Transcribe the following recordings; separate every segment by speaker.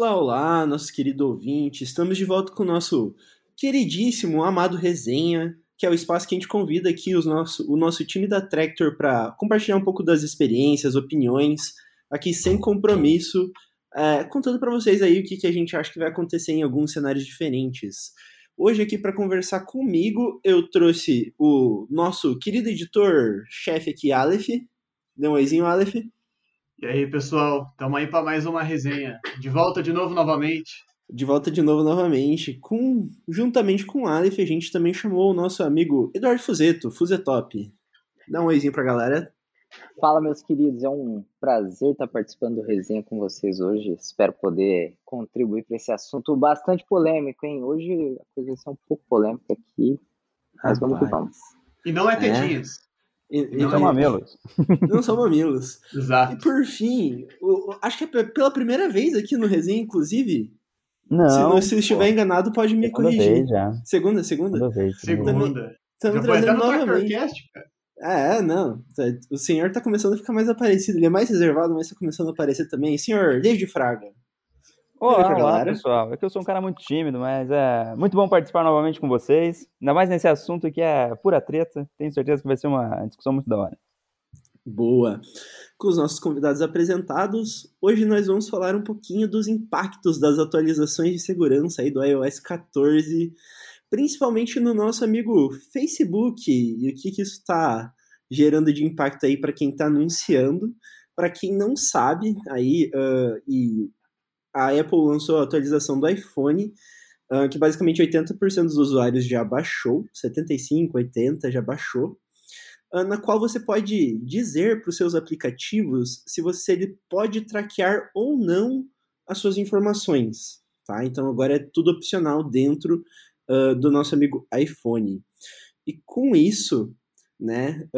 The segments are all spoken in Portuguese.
Speaker 1: Olá, olá, nosso querido ouvinte. Estamos de volta com o nosso queridíssimo, amado resenha, que é o espaço que a gente convida aqui os nosso, o nosso time da Tractor para compartilhar um pouco das experiências, opiniões, aqui sem compromisso, é, contando para vocês aí o que, que a gente acha que vai acontecer em alguns cenários diferentes. Hoje aqui para conversar comigo, eu trouxe o nosso querido editor-chefe aqui, Aleph. Dê um oizinho, Aleph.
Speaker 2: E aí, pessoal, estamos aí para mais uma resenha. De volta de novo novamente.
Speaker 1: De volta de novo novamente. Com, juntamente com o Aleph, a gente também chamou o nosso amigo Eduardo Fuzeto, Fuzetop. Dá um oizinho pra galera.
Speaker 3: Fala, meus queridos. É um prazer estar participando do resenha com vocês hoje. Espero poder contribuir para esse assunto bastante polêmico, hein? Hoje a coisa vai ser um pouco polêmica aqui, mas vamos que vamos.
Speaker 2: E não é tetinhas. É.
Speaker 4: E, não são mamilos.
Speaker 1: Não são mamilos.
Speaker 2: Exato.
Speaker 1: E por fim, o, acho que é pela primeira vez aqui no Resenha, inclusive.
Speaker 4: Não.
Speaker 1: Se, se estiver pô, enganado, pode me corrigir.
Speaker 4: Vez já.
Speaker 1: Segunda, segunda?
Speaker 4: Segunda vez.
Speaker 2: Segunda.
Speaker 1: Estamos trazendo novamente. É, não. O senhor tá começando a ficar mais aparecido. Ele é mais reservado, mas tá começando a aparecer também. Senhor, desde Fraga.
Speaker 4: Olá, olá, pessoal. É que eu sou um cara muito tímido, mas é muito bom participar novamente com vocês. Ainda mais nesse assunto que é pura treta. Tenho certeza que vai ser uma discussão muito da hora.
Speaker 1: Boa. Com os nossos convidados apresentados, hoje nós vamos falar um pouquinho dos impactos das atualizações de segurança aí do iOS 14, principalmente no nosso amigo Facebook e o que, que isso está gerando de impacto aí para quem está anunciando. Para quem não sabe, aí, uh, e a Apple lançou a atualização do iPhone, uh, que basicamente 80% dos usuários já baixou, 75, 80 já baixou, uh, na qual você pode dizer para os seus aplicativos se você ele pode traquear ou não as suas informações, tá? Então agora é tudo opcional dentro uh, do nosso amigo iPhone. E com isso, né,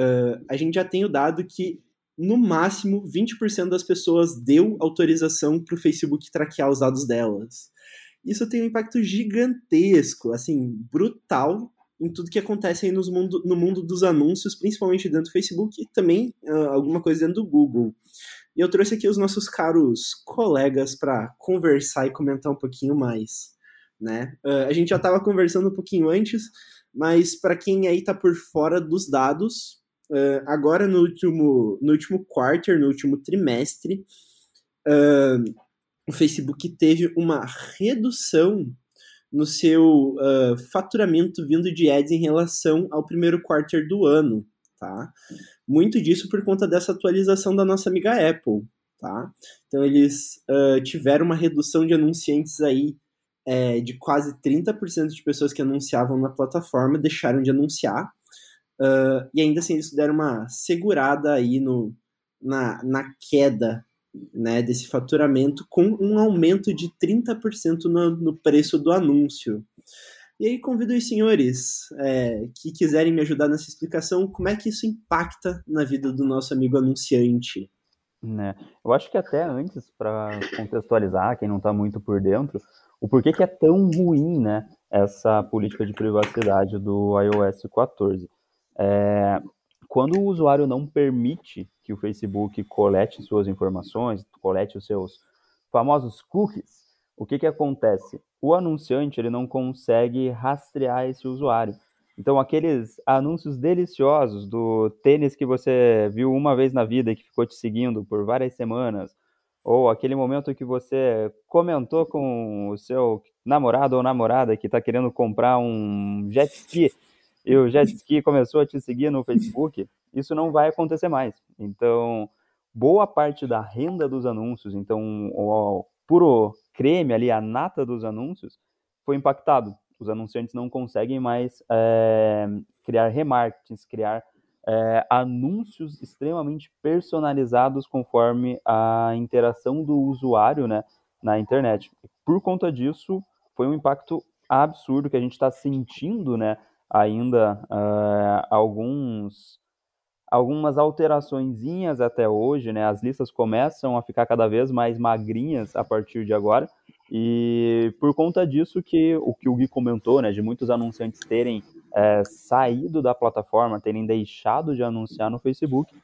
Speaker 1: a gente já tem o dado que no máximo 20% das pessoas deu autorização para o Facebook traquear os dados delas. Isso tem um impacto gigantesco, assim, brutal em tudo que acontece aí nos mundo, no mundo dos anúncios, principalmente dentro do Facebook e também uh, alguma coisa dentro do Google. E eu trouxe aqui os nossos caros colegas para conversar e comentar um pouquinho mais. Né? Uh, a gente já estava conversando um pouquinho antes, mas para quem aí está por fora dos dados, Uh, agora, no último, no último quarter, no último trimestre, uh, o Facebook teve uma redução no seu uh, faturamento vindo de ads em relação ao primeiro quarter do ano, tá? Muito disso por conta dessa atualização da nossa amiga Apple, tá? Então eles tiveram uma redução de anunciantes aí é, de quase 30% de pessoas que anunciavam na plataforma deixaram de anunciar, Uh, e ainda assim eles deram uma segurada aí no, na, na queda né, desse faturamento com um aumento de 30% no, no preço do anúncio. E aí convido os senhores é, que quiserem me ajudar nessa explicação, como é que isso impacta na vida do nosso amigo anunciante.
Speaker 4: Né? Eu acho que até antes, para contextualizar, quem não está muito por dentro, o porquê que é tão ruim né, essa política de privacidade do iOS 14. É, quando o usuário não permite que o Facebook colete suas informações, colete os seus famosos cookies, o que, que acontece? O anunciante ele não consegue rastrear esse usuário. Então, aqueles anúncios deliciosos do tênis que você viu uma vez na vida e que ficou te seguindo por várias semanas, ou aquele momento que você comentou com o seu namorado ou namorada que está querendo comprar um jet ski e o jet ski começou a te seguir no Facebook, isso não vai acontecer mais. Então, boa parte da renda dos anúncios, então o puro creme ali, a nata dos anúncios, foi impactado. Os anunciantes não conseguem mais é, criar remarketings, criar é, anúncios extremamente personalizados conforme a interação do usuário né, na internet. Por conta disso, foi um impacto absurdo que a gente está sentindo né, ainda uh, alguns algumas alteraçõezinhas até hoje, né? As listas começam a ficar cada vez mais magrinhas a partir de agora. E por conta disso que o que o Gui comentou, né, de muitos anunciantes terem é, saído da plataforma, terem deixado de anunciar no Facebook,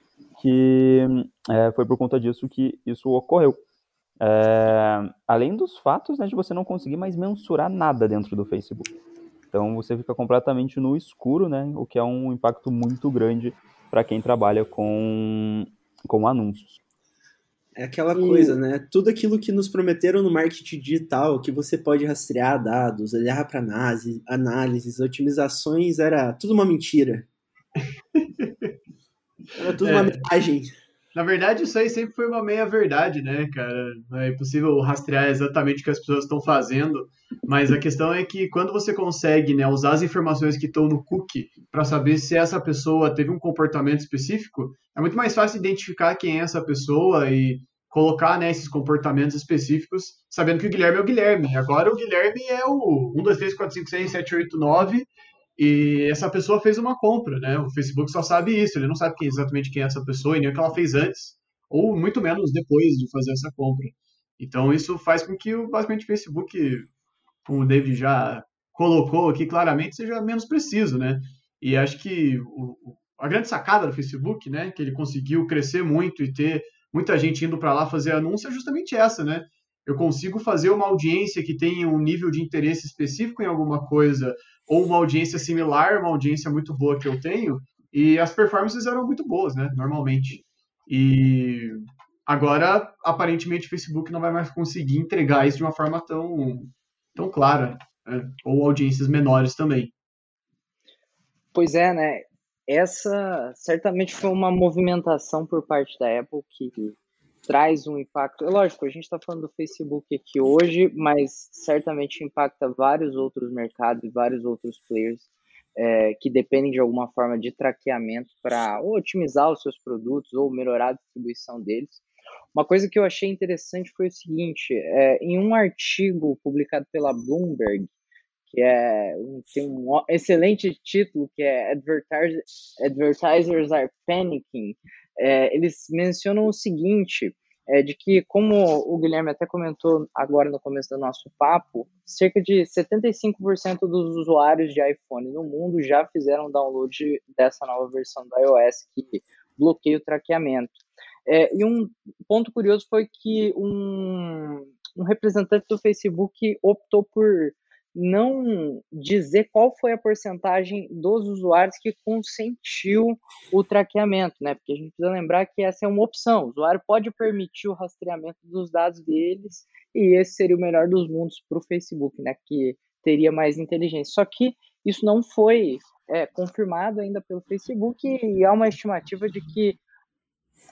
Speaker 4: que é, foi por conta disso que isso ocorreu. É, além dos fatos né, de você não conseguir mais mensurar nada dentro do Facebook. Então você fica completamente no escuro, né? O que é um impacto muito grande para quem trabalha com, com anúncios.
Speaker 1: É aquela e... coisa, né? Tudo aquilo que nos prometeram no marketing digital, que você pode rastrear dados, olhar para análise, análises, otimizações, era tudo uma mentira. era tudo é. uma mensagem.
Speaker 2: Na verdade, isso aí sempre foi uma meia-verdade, né, cara? É impossível rastrear exatamente o que as pessoas estão fazendo, mas a questão é que quando você consegue né, usar as informações que estão no cookie para saber se essa pessoa teve um comportamento específico, é muito mais fácil identificar quem é essa pessoa e colocar né, esses comportamentos específicos, sabendo que o Guilherme é o Guilherme. Agora o Guilherme é o 1, 2, 3, 4, 5, 6, 7, 8, 9 e essa pessoa fez uma compra, né? O Facebook só sabe isso, ele não sabe exatamente quem é essa pessoa e nem o que ela fez antes, ou muito menos depois de fazer essa compra. Então isso faz com que basicamente o Facebook, como o David já colocou aqui claramente, seja menos preciso, né? E acho que o, a grande sacada do Facebook, né, que ele conseguiu crescer muito e ter muita gente indo para lá fazer anúncio é justamente essa, né? Eu consigo fazer uma audiência que tenha um nível de interesse específico em alguma coisa ou uma audiência similar, uma audiência muito boa que eu tenho, e as performances eram muito boas, né, normalmente. E agora, aparentemente, o Facebook não vai mais conseguir entregar isso de uma forma tão, tão clara, né? ou audiências menores também.
Speaker 3: Pois é, né? Essa certamente foi uma movimentação por parte da Apple que traz um impacto. É lógico, a gente está falando do Facebook aqui hoje, mas certamente impacta vários outros mercados e vários outros players é, que dependem de alguma forma de traqueamento para otimizar os seus produtos ou melhorar a distribuição deles. Uma coisa que eu achei interessante foi o seguinte: é, em um artigo publicado pela Bloomberg, que é um, tem um excelente título que é Advertisers, Are Panicking, é, eles mencionam o seguinte, é, de que, como o Guilherme até comentou agora no começo do nosso papo, cerca de 75% dos usuários de iPhone no mundo já fizeram download dessa nova versão do iOS que bloqueia o traqueamento. É, e um ponto curioso foi que um, um representante do Facebook optou por não dizer qual foi a porcentagem dos usuários que consentiu o traqueamento, né? Porque a gente precisa lembrar que essa é uma opção. O usuário pode permitir o rastreamento dos dados deles e esse seria o melhor dos mundos para o Facebook, né? Que teria mais inteligência. Só que isso não foi é, confirmado ainda pelo Facebook e há uma estimativa de que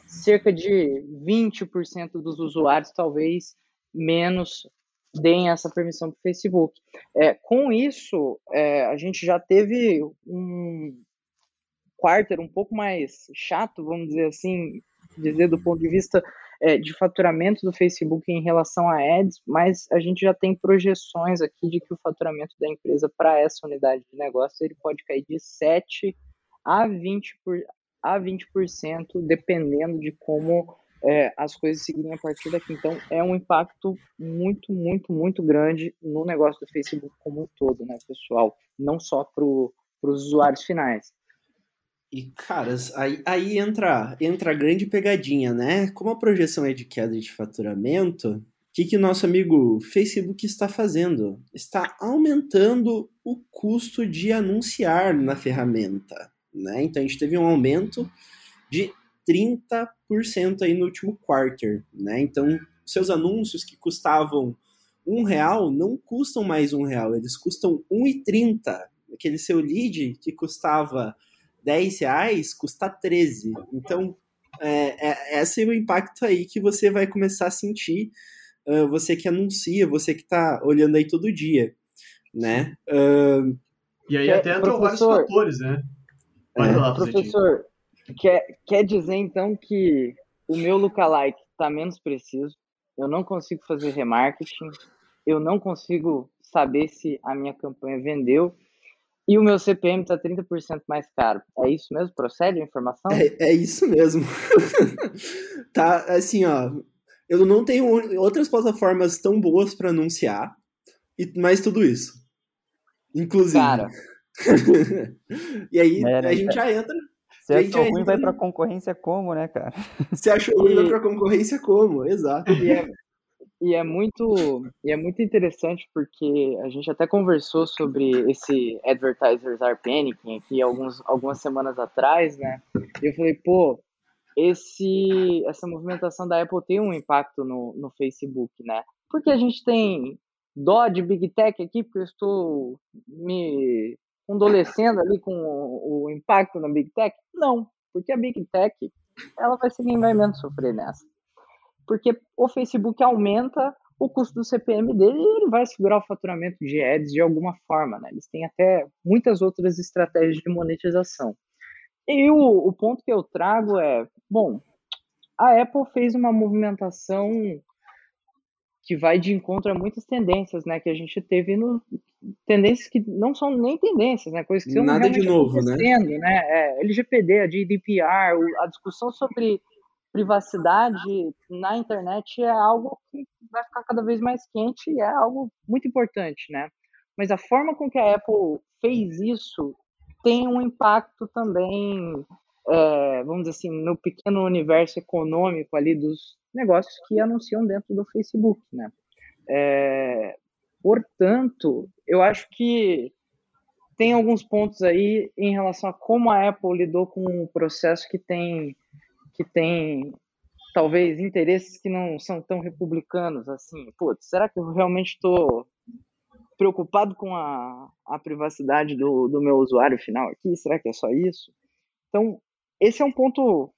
Speaker 3: cerca de 20% dos usuários, talvez menos, deem essa permissão para o Facebook. É, com isso, é, a gente já teve um quarter um pouco mais chato, vamos dizer assim, dizer do ponto de vista é, de faturamento do Facebook em relação a ads, mas a gente já tem projeções aqui de que o faturamento da empresa para essa unidade de negócio ele pode cair de 7 a 20%, por, a 20% dependendo de como é, as coisas seguirem a partir daqui. Então, é um impacto muito, muito, muito grande no negócio do Facebook como um todo, né, pessoal? Não só para os usuários finais.
Speaker 1: E, caras, aí, aí entra, entra a grande pegadinha, né? Como a projeção é de queda de faturamento, o que, que o nosso amigo Facebook está fazendo? Está aumentando o custo de anunciar na ferramenta. Né? Então a gente teve um aumento de 30% aí no último quarter, né? Então, seus anúncios que custavam um real não custam mais um real, eles custam 1,30. Aquele seu lead que custava 10 reais custa 13. Então, é, é, esse é o impacto aí que você vai começar a sentir, uh, você que anuncia, você que está olhando aí todo dia, né? Uh,
Speaker 2: e aí até entram vários fatores, né?
Speaker 3: É, lá, professor, Quer, quer dizer, então, que o meu lookalike está menos preciso, eu não consigo fazer remarketing, eu não consigo saber se a minha campanha vendeu e o meu CPM está 30% mais caro. É isso mesmo? Procede a informação?
Speaker 1: É, é isso mesmo. tá, assim, ó. Eu não tenho outras plataformas tão boas para anunciar, e mais tudo isso. Inclusive. Cara. e aí é, a gente já entra
Speaker 4: você achou ruim, vai pra concorrência como, né, cara?
Speaker 1: Você achou ruim, vai pra concorrência como, exato.
Speaker 3: E é, E é muito e é muito interessante porque a gente até conversou sobre esse Advertisers Are Panicking aqui alguns, algumas semanas atrás, né? E eu falei, pô, esse essa movimentação da Apple tem um impacto no, no Facebook, né? Porque a gente tem dó de Big Tech aqui, porque eu estou me condolecendo ali com o, o impacto na Big Tech? Não, porque a Big Tech ela vai ser quem vai menos sofrer nessa. Porque o Facebook aumenta o custo do CPM dele e ele vai segurar o faturamento de ads de alguma forma, né? Eles têm até muitas outras estratégias de monetização. E o, o ponto que eu trago é, bom, a Apple fez uma movimentação que vai de encontro a muitas tendências, né, que a gente teve no tendências que não são nem tendências, né, coisas que estão
Speaker 1: nada de novo, né?
Speaker 3: né? É, LGPD, a GDPR, a discussão sobre privacidade na internet é algo que vai ficar cada vez mais quente e é algo muito importante, né? Mas a forma com que a Apple fez isso tem um impacto também, é, vamos dizer assim, no pequeno universo econômico ali dos negócios que anunciam dentro do Facebook, né? É, portanto, eu acho que tem alguns pontos aí em relação a como a Apple lidou com um processo que tem que tem talvez interesses que não são tão republicanos assim. Putz, será que eu realmente estou preocupado com a, a privacidade do, do meu usuário final aqui? Será que é só isso? Então, esse é um ponto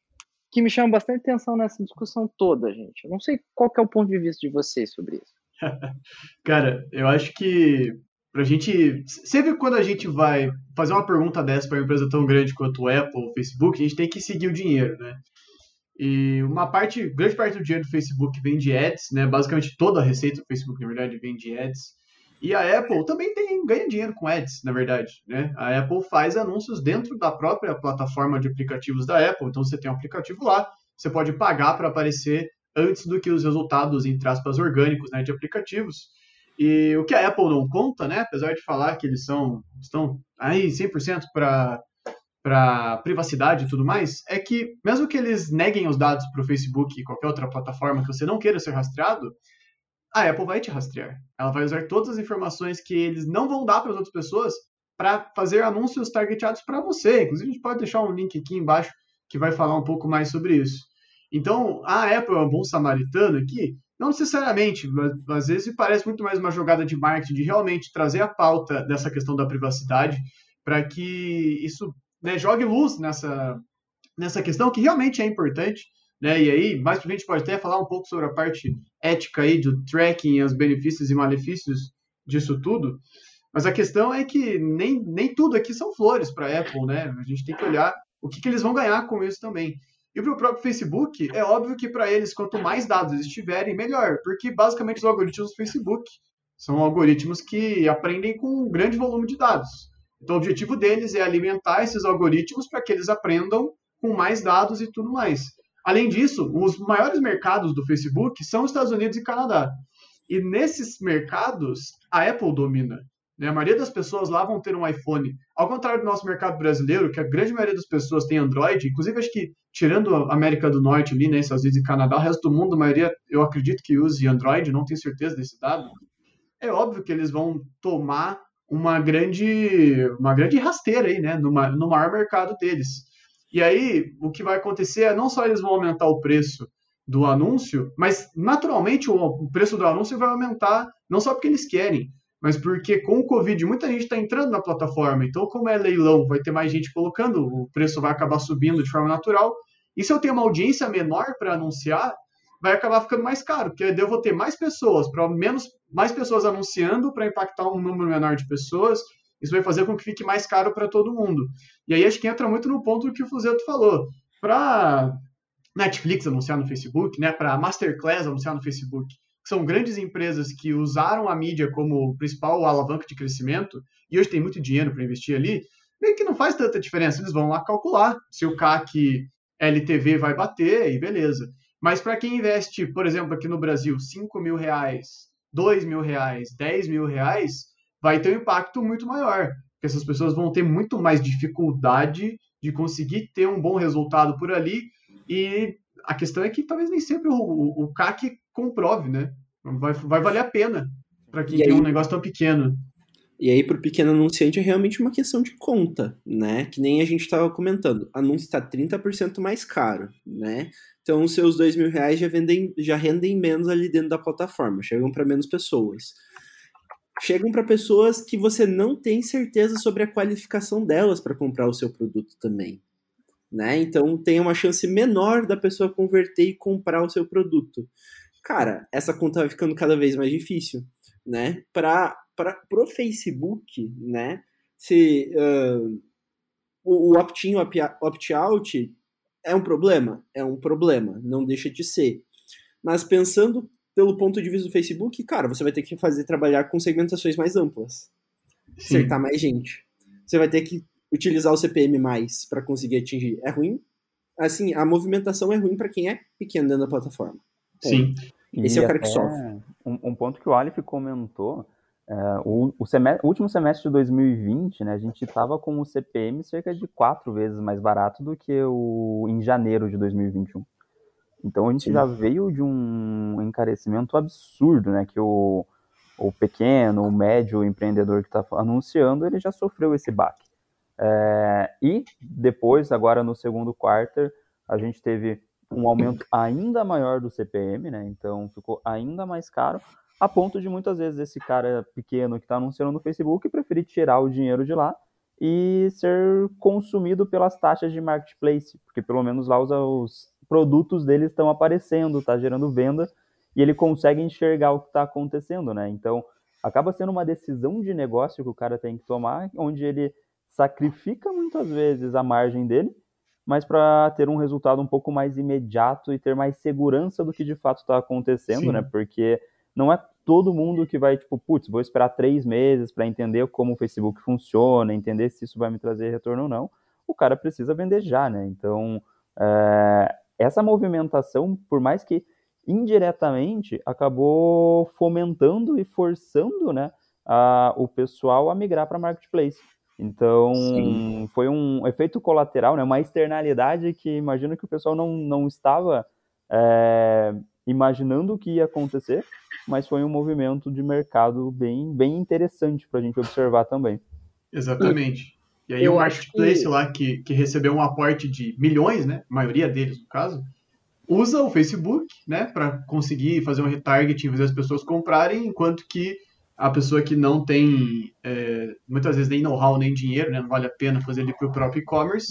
Speaker 3: que me chama bastante atenção nessa discussão toda, gente. Eu não sei qual é o ponto de vista de vocês sobre isso.
Speaker 2: Cara, eu acho que pra gente. Sempre quando a gente vai fazer uma pergunta dessa para uma empresa tão grande quanto Apple, o Facebook, a gente tem que seguir o dinheiro, né? E uma parte, grande parte do dinheiro do Facebook vem de ads, né? Basicamente toda a receita do Facebook, na verdade, vem de ads. E a Apple também tem, ganha dinheiro com ads, na verdade. Né? A Apple faz anúncios dentro da própria plataforma de aplicativos da Apple. Então você tem um aplicativo lá, você pode pagar para aparecer antes do que os resultados, entre aspas, orgânicos né, de aplicativos. E o que a Apple não conta, né, apesar de falar que eles são, estão aí 100% para para privacidade e tudo mais, é que mesmo que eles neguem os dados para o Facebook e qualquer outra plataforma que você não queira ser rastreado, a Apple vai te rastrear. Ela vai usar todas as informações que eles não vão dar para as outras pessoas para fazer anúncios targeteados para você. Inclusive, a gente pode deixar um link aqui embaixo que vai falar um pouco mais sobre isso. Então, a Apple é um bom samaritano aqui? Não necessariamente, mas às vezes parece muito mais uma jogada de marketing, de realmente trazer a pauta dessa questão da privacidade, para que isso né, jogue luz nessa, nessa questão que realmente é importante. Né? E aí, mais para a gente pode até falar um pouco sobre a parte ética aí do tracking, os benefícios e malefícios disso tudo. Mas a questão é que nem, nem tudo aqui são flores para Apple, né? A gente tem que olhar o que, que eles vão ganhar com isso também. E para o próprio Facebook, é óbvio que para eles, quanto mais dados eles tiverem, melhor. Porque basicamente os algoritmos do Facebook são algoritmos que aprendem com um grande volume de dados. Então o objetivo deles é alimentar esses algoritmos para que eles aprendam com mais dados e tudo mais. Além disso, os maiores mercados do Facebook são os Estados Unidos e Canadá. E nesses mercados, a Apple domina. Né? A maioria das pessoas lá vão ter um iPhone. Ao contrário do nosso mercado brasileiro, que a grande maioria das pessoas tem Android, inclusive acho que tirando a América do Norte ali, né, Estados Unidos e Canadá, o resto do mundo, a maioria, eu acredito que use Android, não tenho certeza desse dado. É óbvio que eles vão tomar uma grande, uma grande rasteira aí, né, no, no maior mercado deles. E aí, o que vai acontecer é não só eles vão aumentar o preço do anúncio, mas naturalmente o preço do anúncio vai aumentar, não só porque eles querem, mas porque com o Covid muita gente está entrando na plataforma. Então, como é leilão, vai ter mais gente colocando, o preço vai acabar subindo de forma natural. E se eu tenho uma audiência menor para anunciar, vai acabar ficando mais caro, porque eu vou ter mais pessoas, para menos mais pessoas anunciando para impactar um número menor de pessoas isso vai fazer com que fique mais caro para todo mundo. E aí acho que entra muito no ponto que o Fuzeto falou. Para Netflix anunciar no Facebook, né, para Masterclass anunciar no Facebook, são grandes empresas que usaram a mídia como principal alavanca de crescimento e hoje tem muito dinheiro para investir ali, meio que não faz tanta diferença. Eles vão lá calcular se o CAC LTV vai bater e beleza. Mas para quem investe, por exemplo, aqui no Brasil, 5 mil reais, 2 mil reais, 10 mil reais, vai ter um impacto muito maior. Porque essas pessoas vão ter muito mais dificuldade de conseguir ter um bom resultado por ali. E a questão é que talvez nem sempre o, o CAC comprove, né? Vai, vai valer a pena para quem tem um negócio tão pequeno.
Speaker 1: E aí, para o pequeno anunciante, é realmente uma questão de conta, né? Que nem a gente estava comentando. Anúncio está 30% mais caro, né? Então, os seus dois mil reais já, vendem, já rendem menos ali dentro da plataforma, chegam para menos pessoas. Chegam para pessoas que você não tem certeza sobre a qualificação delas para comprar o seu produto também. Né? Então, tem uma chance menor da pessoa converter e comprar o seu produto. Cara, essa conta vai ficando cada vez mais difícil, né? Para o Facebook, né? Se uh, o, o opt-in, o opt-out é um problema, é um problema, não deixa de ser. Mas pensando pelo ponto de vista do Facebook, cara, você vai ter que fazer trabalhar com segmentações mais amplas, Sim. acertar mais gente. Você vai ter que utilizar o CPM mais para conseguir atingir. É ruim? Assim, a movimentação é ruim para quem é pequeno dentro da plataforma.
Speaker 2: Sim.
Speaker 1: Esse e é o cara que sofre.
Speaker 4: Um, um ponto que o Alif comentou Uh, o, o, semestre, o, último semestre de 2020, né, a gente estava com o CPM cerca de quatro vezes mais barato do que o em janeiro de 2021. Então a gente Sim. já veio de um encarecimento absurdo, né, que o, o pequeno, o médio empreendedor que está anunciando, ele já sofreu esse baque. É, e depois, agora no segundo quarter, a gente teve um aumento ainda maior do CPM, né, então ficou ainda mais caro, a ponto de muitas vezes esse cara pequeno que está anunciando no Facebook preferir tirar o dinheiro de lá e ser consumido pelas taxas de marketplace, porque pelo menos lá os, os produtos dele estão aparecendo, está gerando venda e ele consegue enxergar o que está acontecendo, né? Então acaba sendo uma decisão de negócio que o cara tem que tomar, onde ele sacrifica muitas vezes a margem dele, mas para ter um resultado um pouco mais imediato e ter mais segurança do que de fato está acontecendo, Sim. né? Porque não é todo mundo que vai, tipo, putz, vou esperar três meses para entender como o Facebook funciona, entender se isso vai me trazer retorno ou não. O cara precisa vender já, né? Então, é, essa movimentação, por mais que indiretamente, acabou fomentando e forçando, né, a, o pessoal a migrar para marketplace. Então, Sim. foi um efeito colateral, né, uma externalidade que imagino que o pessoal não, não estava é, imaginando o que ia acontecer, mas foi um movimento de mercado bem, bem interessante para a gente observar também.
Speaker 2: Exatamente. E aí Eu o marketplace que... lá que, que recebeu um aporte de milhões, né, a maioria deles no caso, usa o Facebook, né, para conseguir fazer um retargeting, fazer as pessoas comprarem, enquanto que a pessoa que não tem é, muitas vezes nem know-how nem dinheiro, né, não vale a pena fazer ele para o próprio e-commerce,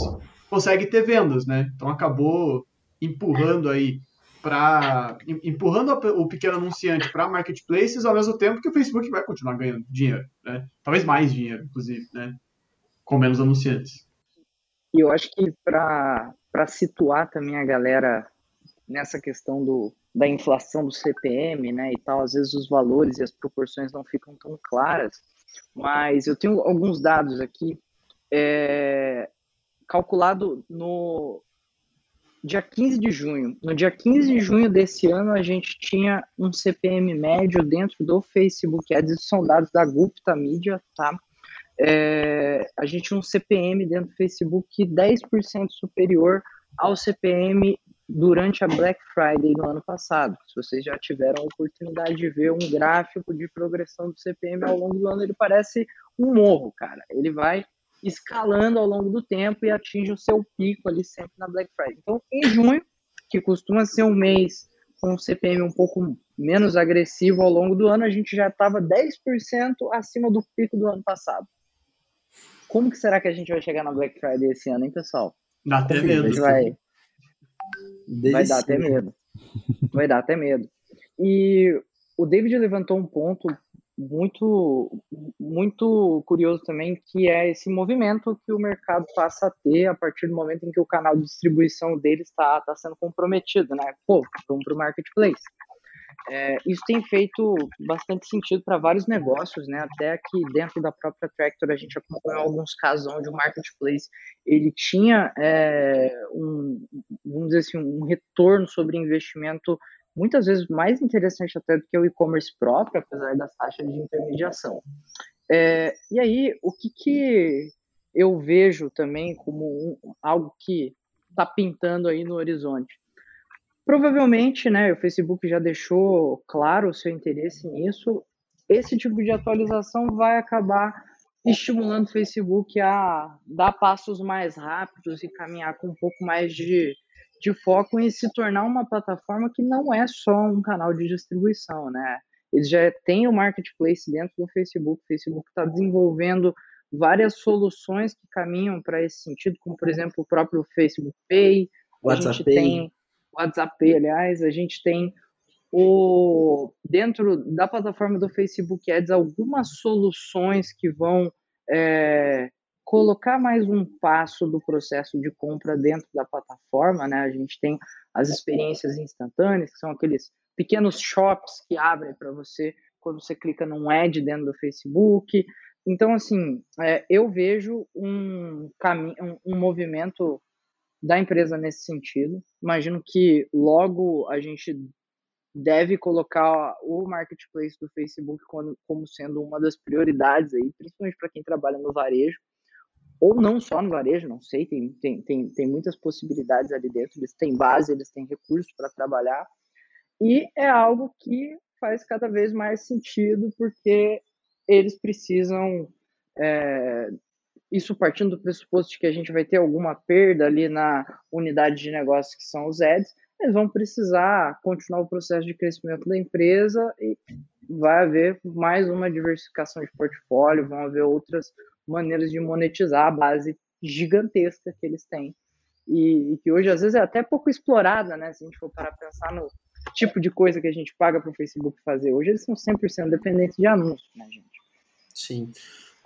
Speaker 2: consegue ter vendas, né? Então acabou empurrando aí para empurrando o pequeno anunciante para marketplaces ao mesmo tempo que o Facebook vai continuar ganhando dinheiro, né? Talvez mais dinheiro, inclusive, né? Com menos anunciantes.
Speaker 3: E eu acho que para situar também a galera nessa questão do, da inflação do CPM, né, e tal, às vezes os valores e as proporções não ficam tão claras, mas eu tenho alguns dados aqui é, calculado no, dia 15 de junho. No dia 15 de junho desse ano, a gente tinha um CPM médio dentro do Facebook Ads, são dados da Gupta Media, tá? É, a gente tinha um CPM dentro do Facebook 10% superior ao CPM durante a Black Friday no ano passado. Se vocês já tiveram a oportunidade de ver um gráfico de progressão do CPM ao longo do ano, ele parece um morro, cara. Ele vai escalando ao longo do tempo e atinge o seu pico ali sempre na Black Friday. Então, em junho, que costuma ser um mês com um CPM um pouco menos agressivo ao longo do ano, a gente já estava 10% acima do pico do ano passado. Como que será que a gente vai chegar na Black Friday esse ano, hein, pessoal?
Speaker 2: Dá até medo.
Speaker 3: Vai, vai dar até medo. Vai dar até medo. E o David levantou um ponto muito muito curioso também que é esse movimento que o mercado passa a ter a partir do momento em que o canal de distribuição dele está tá sendo comprometido, né? Pô, vamos para o marketplace. É, isso tem feito bastante sentido para vários negócios, né? Até aqui dentro da própria Tractor a gente acompanhou alguns casos onde o marketplace ele tinha é, um, vamos dizer assim, um retorno sobre investimento muitas vezes mais interessante até do que o e-commerce próprio, apesar das taxas de intermediação. É, e aí, o que, que eu vejo também como um, algo que está pintando aí no horizonte? Provavelmente, né, o Facebook já deixou claro o seu interesse nisso. Esse tipo de atualização vai acabar estimulando o Facebook a dar passos mais rápidos e caminhar com um pouco mais de, de foco em se tornar uma plataforma que não é só um canal de distribuição, né? Eles já têm o marketplace dentro do Facebook. O Facebook está desenvolvendo várias soluções que caminham para esse sentido, como por exemplo o próprio Facebook Pay, WhatsApp a gente Pay. tem WhatsApp aliás, a gente tem o dentro da plataforma do Facebook Ads algumas soluções que vão é, colocar mais um passo do processo de compra dentro da plataforma, né? A gente tem as experiências instantâneas, que são aqueles pequenos shops que abrem para você quando você clica num ad dentro do Facebook. Então, assim, é, eu vejo um, caminho, um, um movimento da empresa nesse sentido. Imagino que logo a gente deve colocar o marketplace do Facebook como, sendo uma das prioridades aí, principalmente para quem trabalha no varejo, ou não só no varejo, não sei, tem, tem, tem, tem muitas possibilidades ali dentro, eles têm base, eles têm recursos para trabalhar, e é algo que faz cada vez mais sentido, porque eles precisam, é, isso partindo do pressuposto de que a gente vai ter alguma perda ali na unidade de negócio que são os ads, eles vão precisar continuar o processo de crescimento da empresa e vai haver mais uma diversificação de portfólio, vão haver outras maneiras de monetizar a base gigantesca que eles têm e, e que hoje às vezes é até pouco explorada, né? Se a gente for parar pensar no tipo de coisa que a gente paga para o Facebook fazer hoje, eles são 100% dependentes de anúncios, né, gente?
Speaker 1: Sim.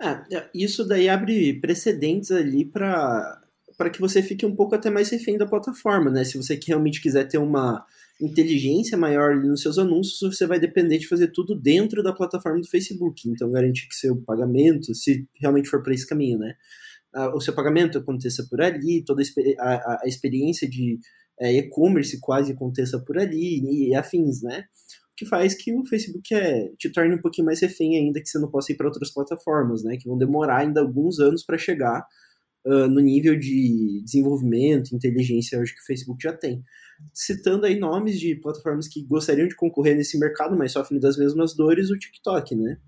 Speaker 1: É, é isso daí abre precedentes ali para para que você fique um pouco até mais refém da plataforma, né? Se você realmente quiser ter uma inteligência maior nos seus anúncios, você vai depender de fazer tudo dentro da plataforma do Facebook. Então, garantir que seu pagamento, se realmente for para esse caminho, né? o seu pagamento aconteça por ali, toda a, a experiência de é, e-commerce quase aconteça por ali e afins, né? Que faz que o Facebook é, te torne um pouquinho mais refém ainda que você não possa ir para outras plataformas, né? Que vão demorar ainda alguns anos para chegar uh, no nível de desenvolvimento, inteligência hoje que o Facebook já tem. Citando aí nomes de plataformas que gostariam de concorrer nesse mercado, mas sofrem das mesmas dores, o TikTok, né?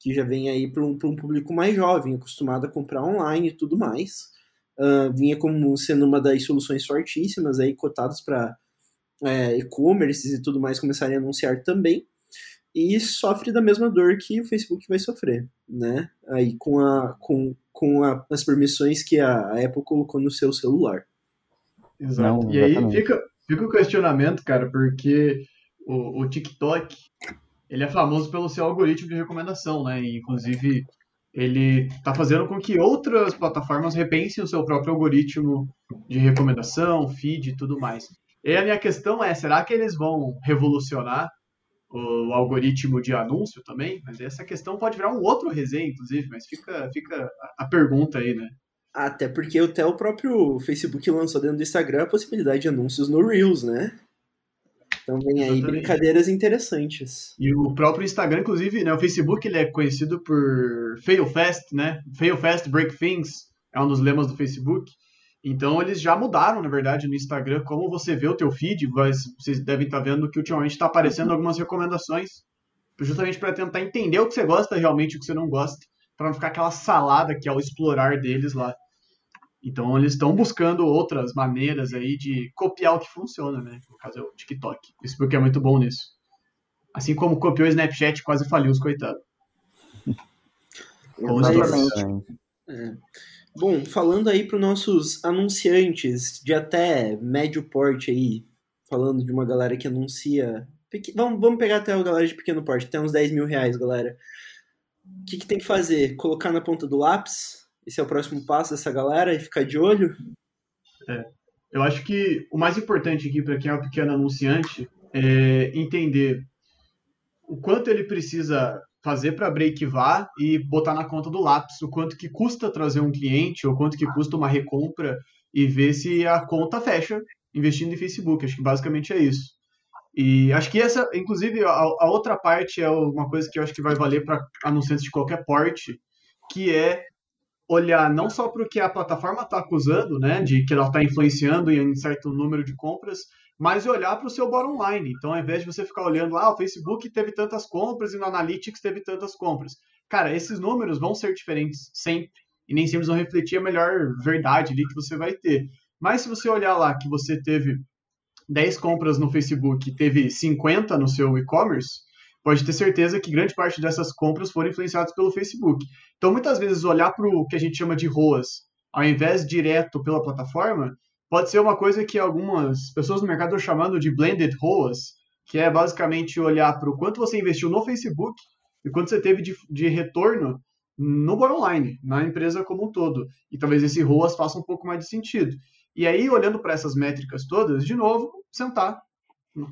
Speaker 1: Que já vem aí para um, um público mais jovem, acostumado a comprar online e tudo mais. Uh, vinha como sendo uma das soluções fortíssimas aí, cotadas para é, e-commerce e tudo mais começarem a anunciar também e sofre da mesma dor que o Facebook vai sofrer, né? Aí com, a, com, com a, as permissões que a, Apple colocou no seu celular.
Speaker 2: Exato. Não, e aí fica, fica o questionamento, cara, porque o, o TikTok ele é famoso pelo seu algoritmo de recomendação, né? E, inclusive ele está fazendo com que outras plataformas repensem o seu próprio algoritmo de recomendação, feed e tudo mais. E a minha questão é, será que eles vão revolucionar o algoritmo de anúncio também, mas essa questão pode virar um outro resenha, inclusive, mas fica, fica a pergunta aí, né?
Speaker 1: Até porque até o próprio Facebook lançou dentro do Instagram a possibilidade de anúncios no Reels, né? Então vem aí Exatamente. brincadeiras interessantes.
Speaker 2: E o próprio Instagram, inclusive, né? O Facebook ele é conhecido por fail fast, né? Fail fast, break things. É um dos lemas do Facebook. Então eles já mudaram, na verdade, no Instagram como você vê o teu feed. Vocês devem estar vendo que ultimamente está aparecendo algumas recomendações, justamente para tentar entender o que você gosta realmente e o que você não gosta, para não ficar aquela salada que é o explorar deles lá. Então eles estão buscando outras maneiras aí de copiar o que funciona, né? No caso é o TikTok. O Facebook é muito bom nisso. Assim como copiou o Snapchat quase faliu os coitados.
Speaker 3: Exatamente.
Speaker 1: É. Bom, falando aí para os nossos anunciantes de até médio porte aí, falando de uma galera que anuncia. Vamos, vamos pegar até a galera de pequeno porte, até uns 10 mil reais, galera. O que, que tem que fazer? Colocar na ponta do lápis? Esse é o próximo passo dessa galera e ficar de olho?
Speaker 2: É. Eu acho que o mais importante aqui para quem é o pequeno anunciante é entender o quanto ele precisa fazer para breakivar e botar na conta do lápis o quanto que custa trazer um cliente ou quanto que custa uma recompra e ver se a conta fecha investindo em Facebook. Acho que basicamente é isso. E acho que essa, inclusive, a, a outra parte é uma coisa que eu acho que vai valer para anunciantes de qualquer porte, que é olhar não só para o que a plataforma está acusando, né, de que ela está influenciando em certo número de compras, mas olhar para o seu bottom line. Então, ao invés de você ficar olhando, ah, o Facebook teve tantas compras e no Analytics teve tantas compras. Cara, esses números vão ser diferentes sempre e nem sempre vão refletir a melhor verdade ali que você vai ter. Mas se você olhar lá que você teve 10 compras no Facebook e teve 50 no seu e-commerce, pode ter certeza que grande parte dessas compras foram influenciadas pelo Facebook. Então, muitas vezes, olhar para o que a gente chama de ROAS, ao invés direto pela plataforma, pode ser uma coisa que algumas pessoas no mercado estão chamando de blended ROAS, que é basicamente olhar para o quanto você investiu no Facebook e quanto você teve de, de retorno no bottom na empresa como um todo. E talvez esse ROAS faça um pouco mais de sentido. E aí, olhando para essas métricas todas, de novo, sentar,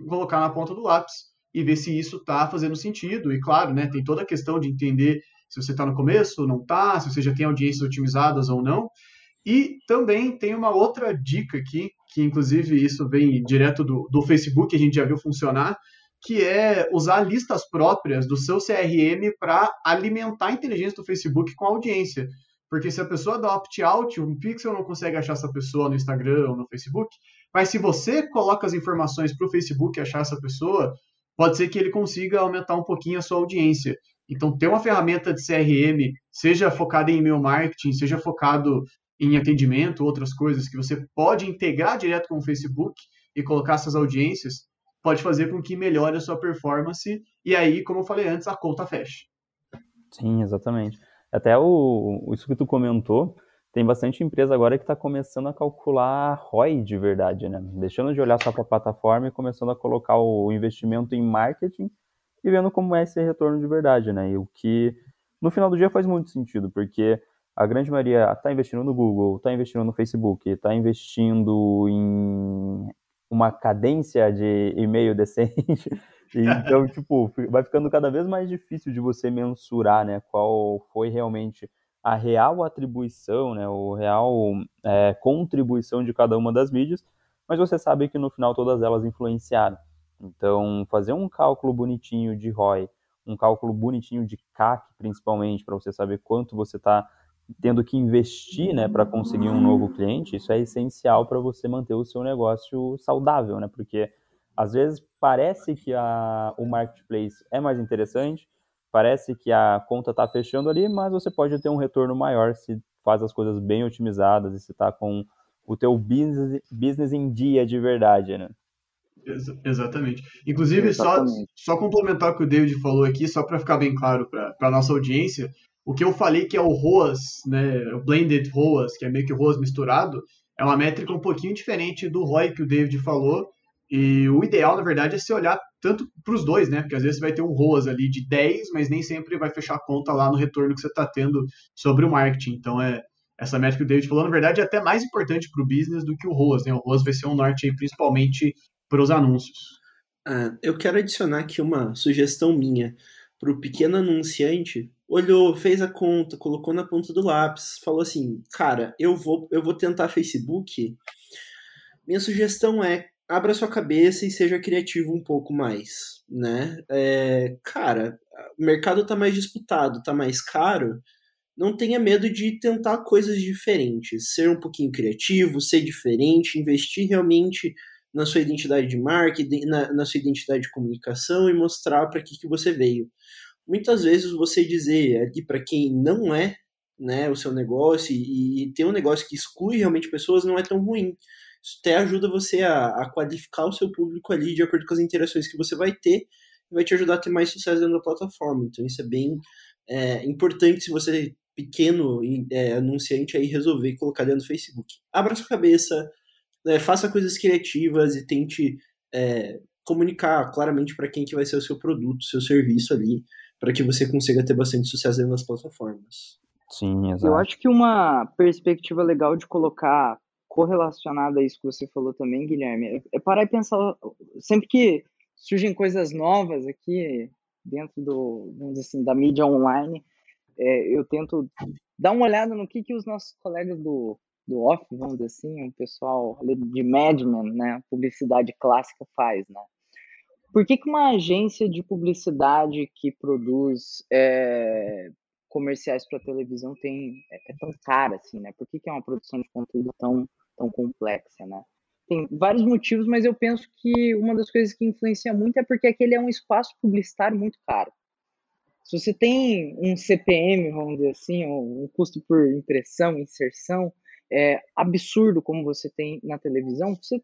Speaker 2: colocar na ponta do lápis e ver se isso está fazendo sentido. E claro, né, tem toda a questão de entender se você está no começo ou não está, se você já tem audiências otimizadas ou não. E também tem uma outra dica aqui, que inclusive isso vem direto do, do Facebook, a gente já viu funcionar, que é usar listas próprias do seu CRM para alimentar a inteligência do Facebook com a audiência. Porque se a pessoa dá opt-out, o Pixel não consegue achar essa pessoa no Instagram ou no Facebook. Mas se você coloca as informações para o Facebook achar essa pessoa, pode ser que ele consiga aumentar um pouquinho a sua audiência. Então, ter uma ferramenta de CRM, seja focada em e-mail marketing, seja focado em atendimento, outras coisas que você pode integrar direto com o Facebook e colocar essas audiências, pode fazer com que melhore a sua performance e aí, como eu falei antes, a conta feche.
Speaker 4: Sim, exatamente. Até o, isso que tu comentou, tem bastante empresa agora que está começando a calcular ROI de verdade, né? Deixando de olhar só para a plataforma e começando a colocar o investimento em marketing e vendo como é esse retorno de verdade, né? E o que no final do dia faz muito sentido, porque a grande maioria está investindo no Google, está investindo no Facebook, está investindo em uma cadência de e-mail decente. Então, tipo, vai ficando cada vez mais difícil de você mensurar, né, qual foi realmente a real atribuição, né, o real é, contribuição de cada uma das mídias, mas você sabe que no final todas elas influenciaram. Então, fazer um cálculo bonitinho de ROI, um cálculo bonitinho de CAC, principalmente, para você saber quanto você está tendo que investir, né, para conseguir um novo cliente, isso é essencial para você manter o seu negócio saudável, né? Porque às vezes parece que a, o marketplace é mais interessante, parece que a conta está fechando ali, mas você pode ter um retorno maior se faz as coisas bem otimizadas e se está com o teu business, business em dia de verdade, né?
Speaker 2: Ex exatamente. Inclusive, exatamente. Só, só complementar o que o David falou aqui, só para ficar bem claro para a nossa audiência, o que eu falei que é o ROAS, né, o blended ROAS, que é meio que ROAS misturado, é uma métrica um pouquinho diferente do ROI que o David falou. E o ideal, na verdade, é se olhar tanto para os dois, né? Porque às vezes vai ter um ROAS ali de 10, mas nem sempre vai fechar a conta lá no retorno que você está tendo sobre o marketing. Então, é essa métrica que o David falou, na verdade, é até mais importante para o business do que o ROAS, né? O ROAS vai ser um norte aí, principalmente para os anúncios.
Speaker 1: Ah, eu quero adicionar aqui uma sugestão minha para o pequeno anunciante olhou, fez a conta, colocou na ponta do lápis, falou assim: "Cara, eu vou eu vou tentar Facebook". Minha sugestão é abra sua cabeça e seja criativo um pouco mais, né? É, cara, o mercado tá mais disputado, tá mais caro. Não tenha medo de tentar coisas diferentes, ser um pouquinho criativo, ser diferente, investir realmente na sua identidade de marketing, na, na sua identidade de comunicação e mostrar para que, que você veio muitas vezes você dizer aqui para quem não é né, o seu negócio e, e ter um negócio que exclui realmente pessoas não é tão ruim. Isso até ajuda você a, a qualificar o seu público ali de acordo com as interações que você vai ter e vai te ajudar a ter mais sucesso dentro da plataforma. Então isso é bem é, importante se você pequeno é, anunciante aí resolver colocar dentro do Facebook. Abra sua cabeça, é, faça coisas criativas e tente é, comunicar claramente para quem que vai ser o seu produto, seu serviço ali para que você consiga ter bastante sucesso dentro das plataformas.
Speaker 4: Sim, exato.
Speaker 3: Eu acho que uma perspectiva legal de colocar correlacionada a isso que você falou também, Guilherme, é parar e pensar sempre que surgem coisas novas aqui dentro do, vamos dizer assim, da mídia online, é, eu tento dar uma olhada no que, que os nossos colegas do, do off, vamos dizer assim, o pessoal de Madman, né, publicidade clássica faz, né? Por que, que uma agência de publicidade que produz é, comerciais para televisão tem é, é, tão cara assim, né? Por que, que é uma produção de conteúdo tão, tão complexa, né? tem vários motivos, mas eu penso que uma das coisas que influencia muito é porque aquele é um espaço publicitário muito caro. Se você tem um CPM, vamos dizer assim, um custo por impressão, inserção, é absurdo como você tem na televisão, você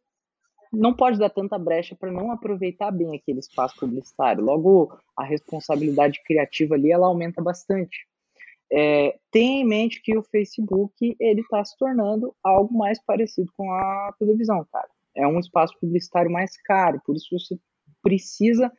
Speaker 3: não pode dar tanta brecha para não aproveitar bem aquele espaço publicitário. Logo, a responsabilidade criativa ali ela aumenta bastante. É, tenha em mente que o Facebook ele está se tornando algo mais parecido com a televisão, cara. É um espaço publicitário mais caro, por isso você precisa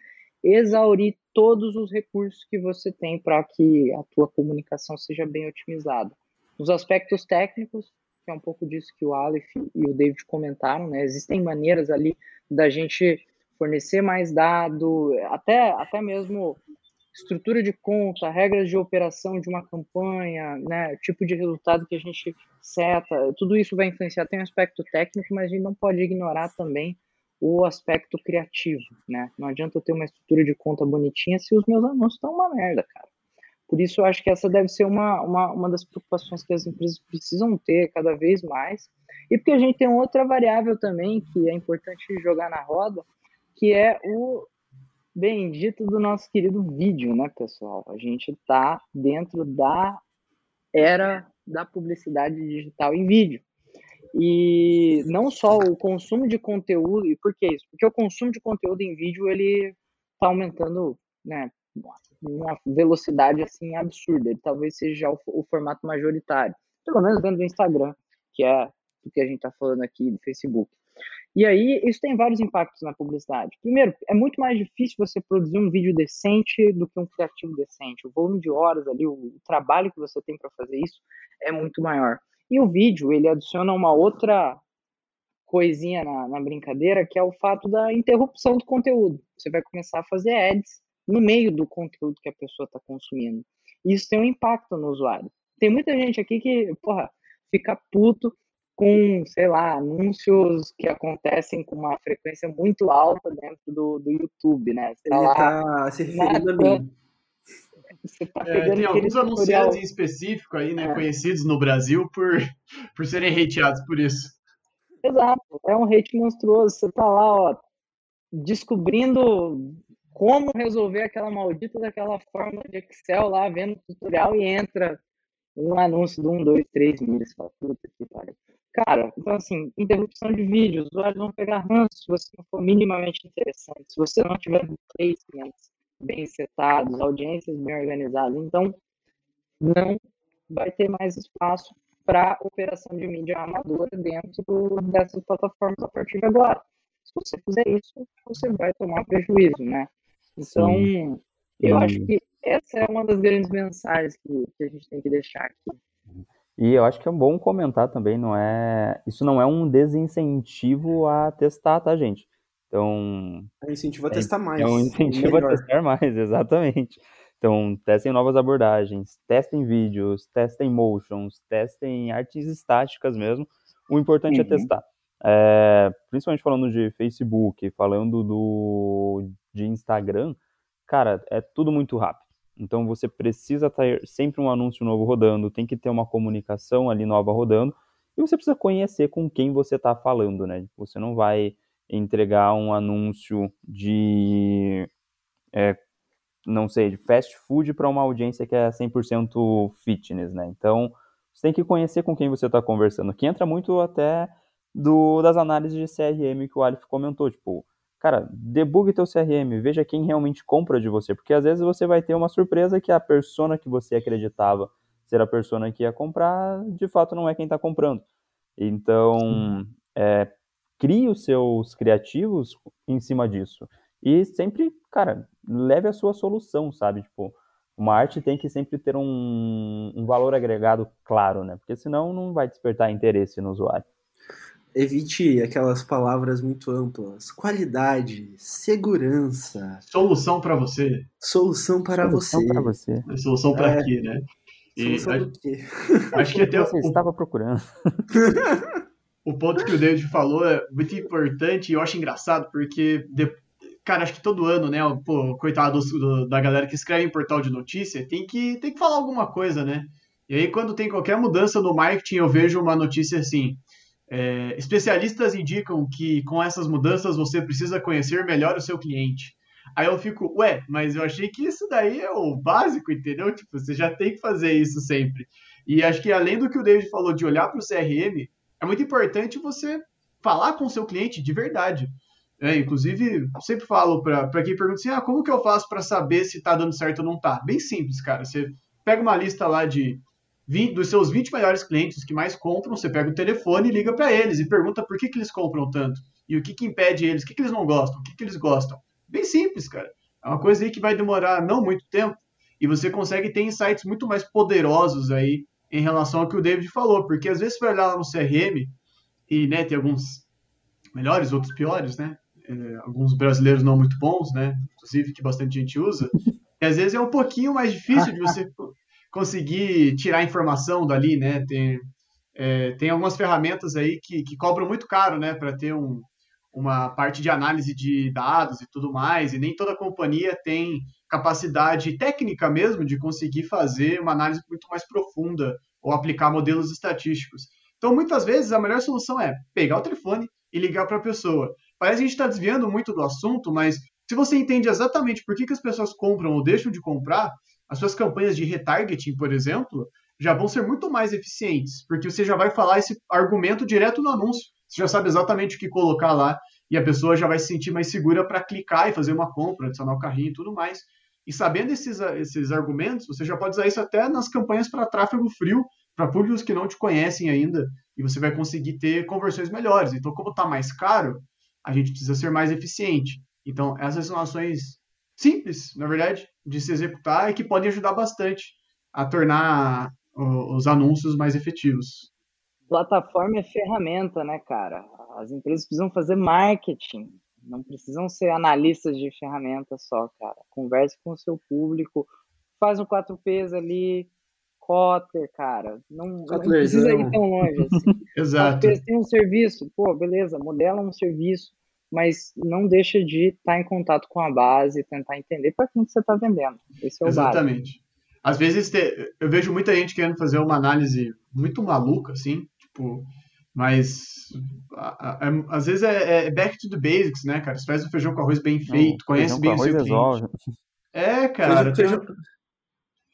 Speaker 3: exaurir todos os recursos que você tem para que a tua comunicação seja bem otimizada. Nos aspectos técnicos, que é um pouco disso que o Aleph e o David comentaram, né? Existem maneiras ali da gente fornecer mais dado, até, até mesmo estrutura de conta, regras de operação de uma campanha, né, tipo de resultado que a gente seta, tudo isso vai influenciar. Tem um aspecto técnico, mas a gente não pode ignorar também o aspecto criativo, né? Não adianta eu ter uma estrutura de conta bonitinha se os meus anúncios estão uma merda, cara. Por isso, eu acho que essa deve ser uma, uma, uma das preocupações que as empresas precisam ter cada vez mais. E porque a gente tem outra variável também que é importante jogar na roda, que é o bendito do nosso querido vídeo, né, pessoal? A gente está dentro da era da publicidade digital em vídeo. E não só o consumo de conteúdo, e por que isso? Porque o consumo de conteúdo em vídeo ele está aumentando, né, uma velocidade assim absurda. Ele talvez seja o, o formato majoritário, pelo menos dentro do Instagram, que é o que a gente está falando aqui do Facebook. E aí, isso tem vários impactos na publicidade. Primeiro, é muito mais difícil você produzir um vídeo decente do que um criativo decente. O volume de horas ali, o trabalho que você tem para fazer isso é muito maior. E o vídeo, ele adiciona uma outra coisinha na, na, brincadeira, que é o fato da interrupção do conteúdo. Você vai começar a fazer ads no meio do conteúdo que a pessoa está consumindo. Isso tem um impacto no usuário. Tem muita gente aqui que, porra, fica puto com, sei lá, anúncios que acontecem com uma frequência muito alta dentro do, do YouTube, né?
Speaker 1: Você tá Ele tá se referindo a mim.
Speaker 2: Tá é, tem alguns tutorial... anunciantes em específico aí, né, é. conhecidos no Brasil por, por serem hateados por isso.
Speaker 3: Exato, é um hate monstruoso. Você tá lá, ó, descobrindo como resolver aquela maldita daquela forma de Excel lá, vendo tutorial e entra um anúncio de um, dois, três milhas. Fala, puta que pariu. Cara, então assim, interrupção de vídeo, os usuários vão pegar ranço se você não for minimamente interessante, se você não tiver placements bem setados, audiências bem organizadas. Então, não vai ter mais espaço para operação de mídia amadora dentro dessas plataformas a partir de agora. Se você fizer isso, você vai tomar prejuízo, né? Então, Sim. eu Sim. acho que essa é uma das grandes mensagens que, que a gente tem que deixar aqui.
Speaker 4: E eu acho que é bom comentar também, não é. Isso não é um desincentivo a testar, tá, gente? Então.
Speaker 1: É um incentivo a é, testar mais.
Speaker 4: É um incentivo melhor. a testar mais, exatamente. Então, testem novas abordagens, testem vídeos, testem motions, testem artes estáticas mesmo. O importante é uhum. é testar. É, principalmente falando de Facebook, falando do, de Instagram, cara, é tudo muito rápido. Então você precisa ter sempre um anúncio novo rodando, tem que ter uma comunicação ali nova rodando, e você precisa conhecer com quem você está falando, né? Você não vai entregar um anúncio de, é, não sei, de fast food para uma audiência que é 100% fitness, né? Então você tem que conhecer com quem você está conversando, que entra muito até do, das análises de CRM que o Alif comentou, tipo, cara, debugue teu CRM, veja quem realmente compra de você, porque às vezes você vai ter uma surpresa que a persona que você acreditava ser a persona que ia comprar, de fato não é quem está comprando. Então, é, crie os seus criativos em cima disso. E sempre, cara, leve a sua solução, sabe? Tipo, uma arte tem que sempre ter um, um valor agregado claro, né? Porque senão não vai despertar interesse no usuário
Speaker 1: evite aquelas palavras muito amplas. Qualidade, segurança.
Speaker 2: Solução para você.
Speaker 1: Solução para
Speaker 4: solução
Speaker 1: você.
Speaker 4: Para você.
Speaker 2: É solução para é. quê, né?
Speaker 1: E solução do quê?
Speaker 2: Acho que até
Speaker 4: você o... estava procurando.
Speaker 2: o ponto que o David falou é muito importante e eu acho engraçado porque de... cara, acho que todo ano, né, pô, coitado do, da galera que escreve em portal de notícia, tem que tem que falar alguma coisa, né? E aí quando tem qualquer mudança no marketing, eu vejo uma notícia assim: É, especialistas indicam que com essas mudanças você precisa conhecer melhor o seu cliente. Aí eu fico, ué, mas eu achei que isso daí é o básico, entendeu? Tipo, você já tem que fazer isso sempre. E acho que além do que o David falou de olhar para o CRM, é muito importante você falar com o seu cliente de verdade. É, inclusive, sempre falo para quem pergunta assim: ah, como que eu faço para saber se está dando certo ou não está? Bem simples, cara. Você pega uma lista lá de 20, dos seus 20 melhores clientes que mais compram, você pega o telefone e liga para eles e pergunta por que, que eles compram tanto e o que, que impede eles, o que, que eles não gostam, o que, que eles gostam. Bem simples, cara. É uma coisa aí que vai demorar não muito tempo e você consegue ter insights muito mais poderosos aí em relação ao que o David falou, porque às vezes você vai olhar lá no CRM e né, tem alguns melhores, outros piores, né? é, alguns brasileiros não muito bons, né? Inclusive que bastante gente usa. E às vezes é um pouquinho mais difícil de você conseguir tirar informação dali, né? Tem, é, tem algumas ferramentas aí que, que cobram muito caro, né? Para ter um, uma parte de análise de dados e tudo mais, e nem toda companhia tem capacidade técnica mesmo de conseguir fazer uma análise muito mais profunda ou aplicar modelos estatísticos. Então, muitas vezes, a melhor solução é pegar o telefone e ligar para a pessoa. Parece que a gente está desviando muito do assunto, mas se você entende exatamente por que, que as pessoas compram ou deixam de comprar, as suas campanhas de retargeting, por exemplo, já vão ser muito mais eficientes, porque você já vai falar esse argumento direto no anúncio. Você já sabe exatamente o que colocar lá e a pessoa já vai se sentir mais segura para clicar e fazer uma compra, adicionar o carrinho e tudo mais. E sabendo esses, esses argumentos, você já pode usar isso até nas campanhas para tráfego frio, para públicos que não te conhecem ainda, e você vai conseguir ter conversões melhores. Então, como está mais caro, a gente precisa ser mais eficiente. Então, essas são ações simples, na verdade, de se executar e que podem ajudar bastante a tornar os anúncios mais efetivos.
Speaker 3: Plataforma é ferramenta, né, cara? As empresas precisam fazer marketing, não precisam ser analistas de ferramentas só, cara. Converse com o seu público, faz um 4Ps ali, Cotter, cara. Não, não precisa ir tão longe assim.
Speaker 2: Exato.
Speaker 3: Tem um serviço, pô, beleza, modela um serviço, mas não deixa de estar em contato com a base, tentar entender para quem que você está vendendo. Esse é o
Speaker 2: Exatamente.
Speaker 3: Básico.
Speaker 2: Às vezes eu vejo muita gente querendo fazer uma análise muito maluca, assim, tipo, mas às vezes é, é, back to the basics, né, cara? Você faz o feijão com arroz bem feito, conhece bem o seu cliente. É, cara. Feijão, feijão,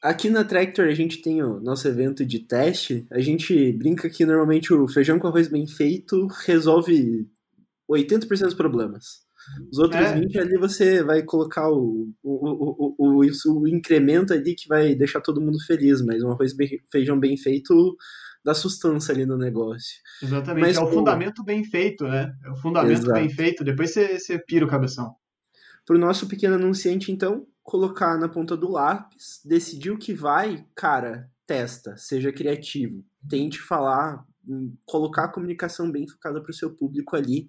Speaker 1: Aqui na Tractor a gente tem o nosso evento de teste. A gente brinca que normalmente o feijão com arroz bem feito resolve 80% dos problemas. Os outros é. 20 ali você vai colocar o, o, o, o, o incremento ali que vai deixar todo mundo feliz, mas um arroz bem, feijão bem feito dá sustância ali no negócio.
Speaker 2: Exatamente, mas, é o fundamento bem feito, né? É o fundamento exato. bem feito, depois você, você pira o cabeção.
Speaker 1: Para o nosso pequeno anunciante, então, colocar na ponta do lápis, decidir o que vai, cara, testa, seja criativo, tente falar, colocar a comunicação bem focada para o seu público ali,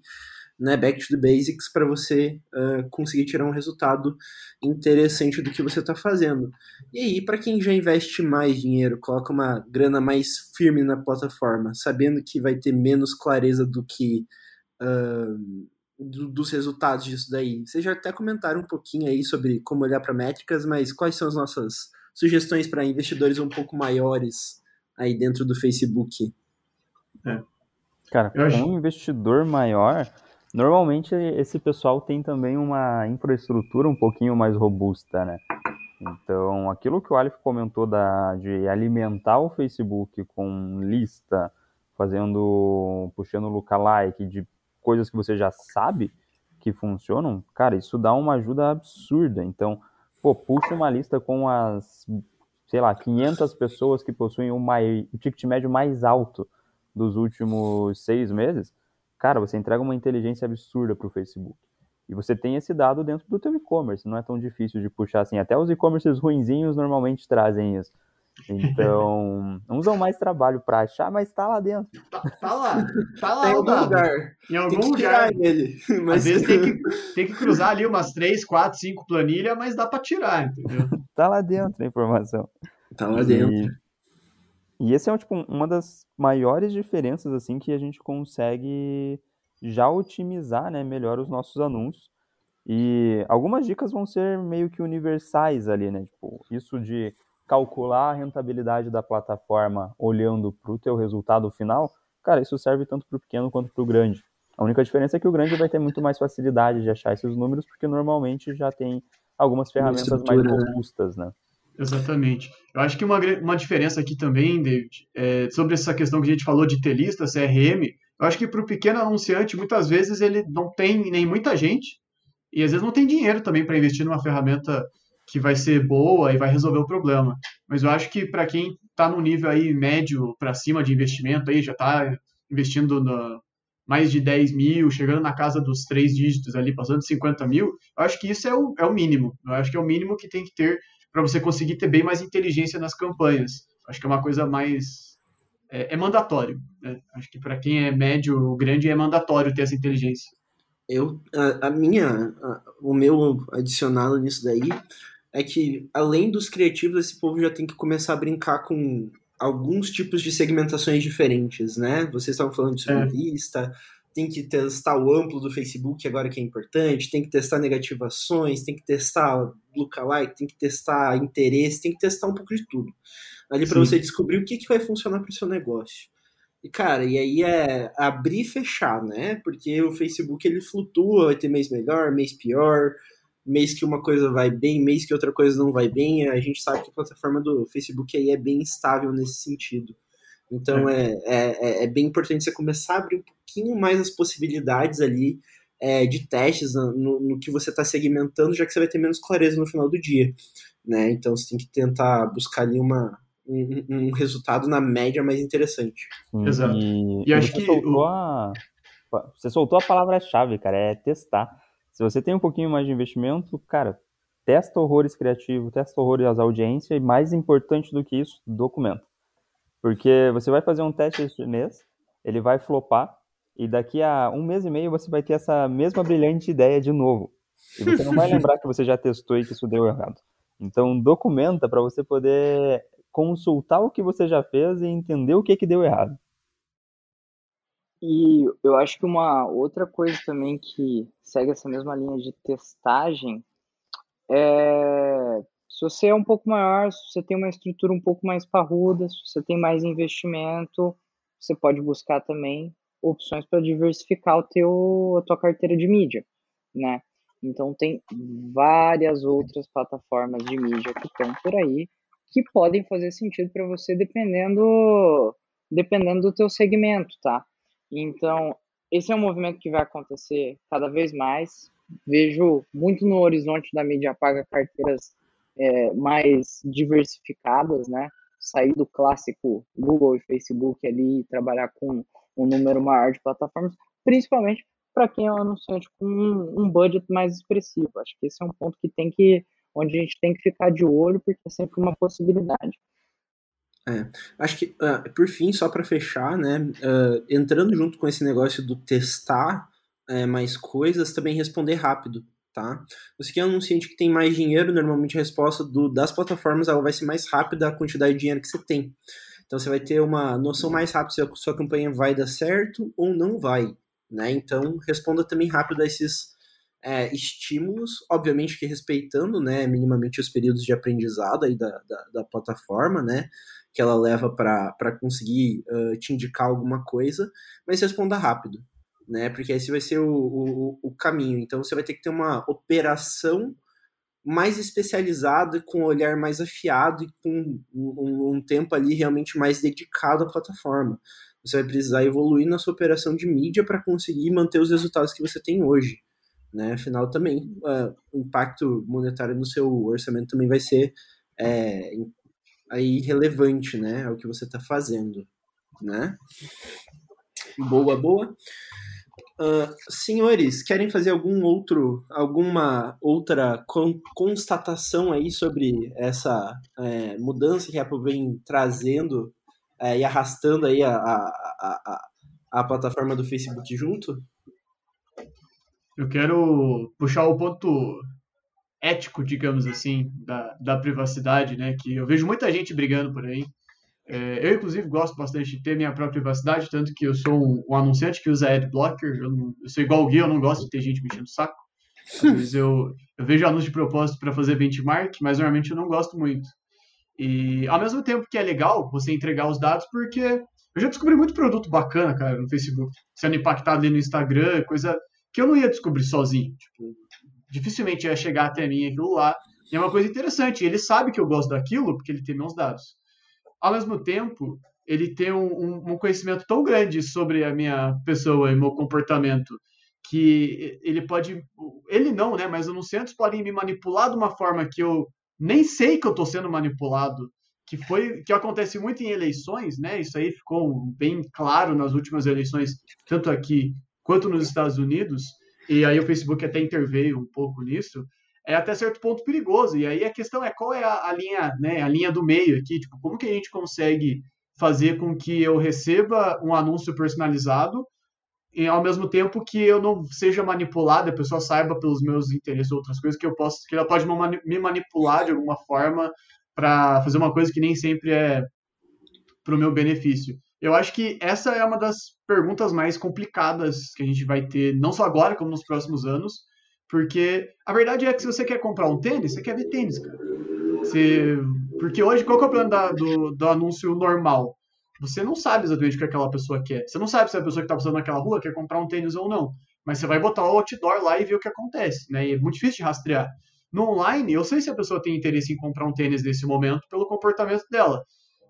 Speaker 1: né, back to the basics, para você uh, conseguir tirar um resultado interessante do que você está fazendo. E aí, para quem já investe mais dinheiro, coloca uma grana mais firme na plataforma, sabendo que vai ter menos clareza do que. Uh, do, dos resultados disso daí. Vocês já até comentaram um pouquinho aí sobre como olhar para métricas, mas quais são as nossas sugestões para investidores um pouco maiores aí dentro do Facebook?
Speaker 4: É. Cara, para um investidor maior, normalmente esse pessoal tem também uma infraestrutura um pouquinho mais robusta, né? Então, aquilo que o Alif comentou da, de alimentar o Facebook com lista, fazendo, puxando lookalike, de coisas que você já sabe que funcionam, cara, isso dá uma ajuda absurda. Então, pô, puxa uma lista com as, sei lá, 500 pessoas que possuem o, mais, o ticket médio mais alto dos últimos seis meses, cara, você entrega uma inteligência absurda para o Facebook. E você tem esse dado dentro do teu e-commerce, não é tão difícil de puxar assim. Até os e-commerces ruinzinhos normalmente trazem isso. Então, uns dão mais trabalho para achar, mas tá lá dentro.
Speaker 2: Tá, tá lá, tá lá.
Speaker 1: Em algum lugar.
Speaker 2: Em algum lugar. Ele. Mas... Às vezes tem que, tem que cruzar ali umas 3, 4, 5 planilhas, mas dá para tirar, entendeu?
Speaker 4: tá lá dentro a informação.
Speaker 1: Tá lá dentro.
Speaker 4: E, e esse é tipo, uma das maiores diferenças assim que a gente consegue já otimizar né, melhor os nossos anúncios. E algumas dicas vão ser meio que universais ali, né? Tipo, isso de calcular a rentabilidade da plataforma olhando para o teu resultado final, cara, isso serve tanto para o pequeno quanto para o grande. A única diferença é que o grande vai ter muito mais facilidade de achar esses números, porque normalmente já tem algumas ferramentas mais né? robustas, né?
Speaker 2: Exatamente. Eu acho que uma, uma diferença aqui também, David, é, sobre essa questão que a gente falou de ter lista, CRM, eu acho que para o pequeno anunciante, muitas vezes ele não tem nem muita gente, e às vezes não tem dinheiro também para investir numa ferramenta que vai ser boa e vai resolver o problema. Mas eu acho que para quem está no nível aí médio para cima de investimento, aí já está investindo no, mais de 10 mil, chegando na casa dos três dígitos ali, passando de 50 mil, eu acho que isso é o, é o mínimo. Eu acho que é o mínimo que tem que ter para você conseguir ter bem mais inteligência nas campanhas. Acho que é uma coisa mais. É, é mandatório. Né? Acho que para quem é médio ou grande é mandatório ter essa inteligência.
Speaker 1: Eu, a, a minha, a, o meu adicionado nisso daí é que, além dos criativos, esse povo já tem que começar a brincar com alguns tipos de segmentações diferentes, né? Vocês estavam falando de é. lista, tem que testar o amplo do Facebook agora que é importante, tem que testar negativações, tem que testar lookalike, tem que testar interesse, tem que testar um pouco de tudo. Ali para você descobrir o que, que vai funcionar para o seu negócio. E, cara, e aí é abrir e fechar, né? Porque o Facebook ele flutua, vai ter mês melhor, mês pior, mês que uma coisa vai bem, mês que outra coisa não vai bem. A gente sabe que a plataforma do Facebook aí é bem estável nesse sentido. Então é, é, é, é bem importante você começar a abrir um pouquinho mais as possibilidades ali é, de testes no, no, que você está segmentando, já que você vai ter menos clareza no final do dia. Né? Então você tem que tentar buscar ali uma, um, um resultado na média mais interessante.
Speaker 4: Exato. E, e acho que soltou a, você soltou a palavra-chave, cara, é testar. Se você tem um pouquinho mais de investimento, cara, testa horrores criativos, testa horrores as audiências e mais importante do que isso, documento. Porque você vai fazer um teste esse mês, ele vai flopar e daqui a um mês e meio você vai ter essa mesma brilhante ideia de novo. E você não vai lembrar que você já testou e que isso deu errado. Então documenta para você poder consultar o que você já fez e entender o que, que deu errado.
Speaker 3: E eu acho que uma outra coisa também que segue essa mesma linha de testagem é se você é um pouco maior, se você tem uma estrutura um pouco mais parruda, se você tem mais investimento, você pode buscar também opções para diversificar o teu, a tua carteira de mídia, né? Então tem várias outras plataformas de mídia que estão por aí que podem fazer sentido para você dependendo dependendo do teu segmento, tá? Então, esse é um movimento que vai acontecer cada vez mais. Vejo muito no horizonte da mídia paga carteiras é, mais diversificadas, né? Sair do clássico Google e Facebook ali e trabalhar com um número maior de plataformas, principalmente para quem é um anunciante com um, um budget mais expressivo. Acho que esse é um ponto que tem que onde a gente tem que ficar de olho, porque é sempre uma possibilidade.
Speaker 1: É, acho que, uh, por fim, só para fechar, né, uh, entrando junto com esse negócio do testar uh, mais coisas, também responder rápido, tá? Você que é um anunciante que tem mais dinheiro, normalmente a resposta do, das plataformas ela vai ser mais rápida a quantidade de dinheiro que você tem. Então você vai ter uma noção mais rápida se a sua campanha vai dar certo ou não vai, né? Então responda também rápido a esses é, estímulos, obviamente que respeitando, né, minimamente os períodos de aprendizado aí da, da, da plataforma, né, que ela leva para conseguir uh, te indicar alguma coisa, mas responda rápido, né, porque esse vai ser o, o, o caminho. Então você vai ter que ter uma operação mais especializada, com um olhar mais afiado e com um, um, tempo ali realmente mais dedicado à plataforma. Você vai precisar evoluir na sua operação de mídia para conseguir manter os resultados que você tem hoje. Né? Afinal, também uh, o impacto monetário no seu orçamento também vai ser é, aí relevante, né, ao que você está fazendo, né? Boa, boa. Uh, senhores, querem fazer algum outro, alguma outra con constatação aí sobre essa é, mudança que a Apple vem trazendo é, e arrastando aí a, a, a, a plataforma do Facebook junto?
Speaker 2: Eu quero puxar o ponto ético, digamos assim, da, da privacidade, né? Que eu vejo muita gente brigando por aí. É, eu, inclusive, gosto bastante de ter minha própria privacidade, tanto que eu sou um, um anunciante que usa adblocker. Eu, não, eu sou igual o Gui, eu não gosto de ter gente mexendo o saco. Às vezes eu, eu vejo anúncio de propósito para fazer benchmark, mas normalmente eu não gosto muito. E ao mesmo tempo que é legal você entregar os dados, porque eu Eu já descobri muito produto bacana, cara, no Facebook, sendo impactado ali no Instagram, coisa que eu não ia descobrir sozinho. Tipo, dificilmente ia chegar até mim aquilo lá. E é uma coisa interessante, ele sabe que eu gosto daquilo porque ele tem meus dados. Ao mesmo tempo, ele tem um, um conhecimento tão grande sobre a minha pessoa e meu comportamento que ele pode, ele não, né, mas anunciantes podem me manipular de uma forma que eu nem sei que eu estou sendo manipulado, que foi que acontece muito em eleições, né? Isso aí ficou bem claro nas últimas eleições, tanto aqui quanto nos Estados Unidos. E aí o Facebook até interveio um pouco nisso. É até certo ponto perigoso. E aí a questão é qual é a, a linha, né? A linha do meio aqui, tipo, como que a gente consegue fazer com que eu receba um anúncio personalizado e ao mesmo tempo que eu não seja manipulado, a pessoa saiba pelos meus interesses ou outras coisas que eu posso, que ela pode me manipular de alguma forma para fazer uma coisa que nem sempre é para o meu benefício. Eu acho que essa é uma das perguntas mais complicadas que a gente vai ter, não só agora, como nos próximos anos, porque a verdade é que se você quer comprar um tênis, você quer ver tênis, cara. Você... Porque hoje, qual é o plano da, do, do anúncio normal? Você não sabe exatamente o que aquela pessoa quer. Você não sabe se a pessoa que está passando naquela rua quer comprar um tênis ou não. Mas você vai botar o outdoor lá e ver o que acontece, né? E é muito difícil de rastrear. No online, eu sei se a pessoa tem interesse em comprar um tênis nesse momento pelo comportamento dela.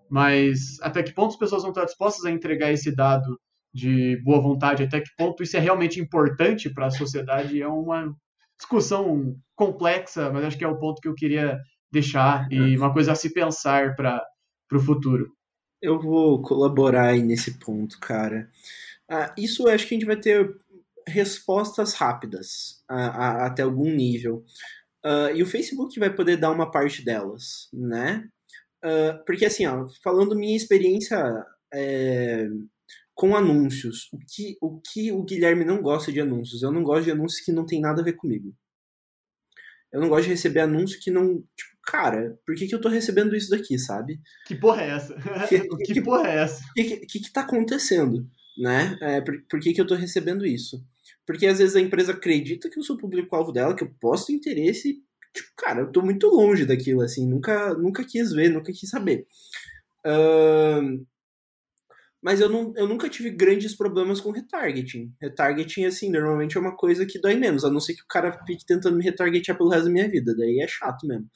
Speaker 2: Mas até que ponto as pessoas vão estar dispostas a entregar esse dado de boa vontade? Até que ponto isso é realmente importante para a sociedade? É uma discussão complexa, mas acho que é o ponto que eu queria deixar e uma coisa a se pensar para o futuro.
Speaker 1: Eu vou colaborar aí nesse ponto, cara. Ah, isso acho que a gente vai ter respostas rápidas a, a, até algum nível. Uh, e o Facebook vai poder dar uma parte delas, né? Uh, porque assim, ó, falando minha experiência é, com anúncios, o que, o que o Guilherme não gosta de anúncios? Eu não gosto de anúncios que não tem nada a ver comigo. Eu não gosto de receber anúncio que não. Tipo, cara, por que, que eu tô recebendo isso daqui, sabe?
Speaker 2: Que porra é essa? Que, que, que porra é essa?
Speaker 1: O que, que, que tá acontecendo, né? É, por, por que, que eu tô recebendo isso? Porque às vezes a empresa acredita que eu sou o público-alvo dela, que eu posso ter interesse, tipo, cara, eu tô muito longe daquilo, assim, nunca, nunca quis ver, nunca quis saber. Uh, mas eu, não, eu nunca tive grandes problemas com retargeting. Retargeting, assim, normalmente é uma coisa que dói menos, a não ser que o cara fique tentando me retargetear pelo resto da minha vida, daí é chato mesmo.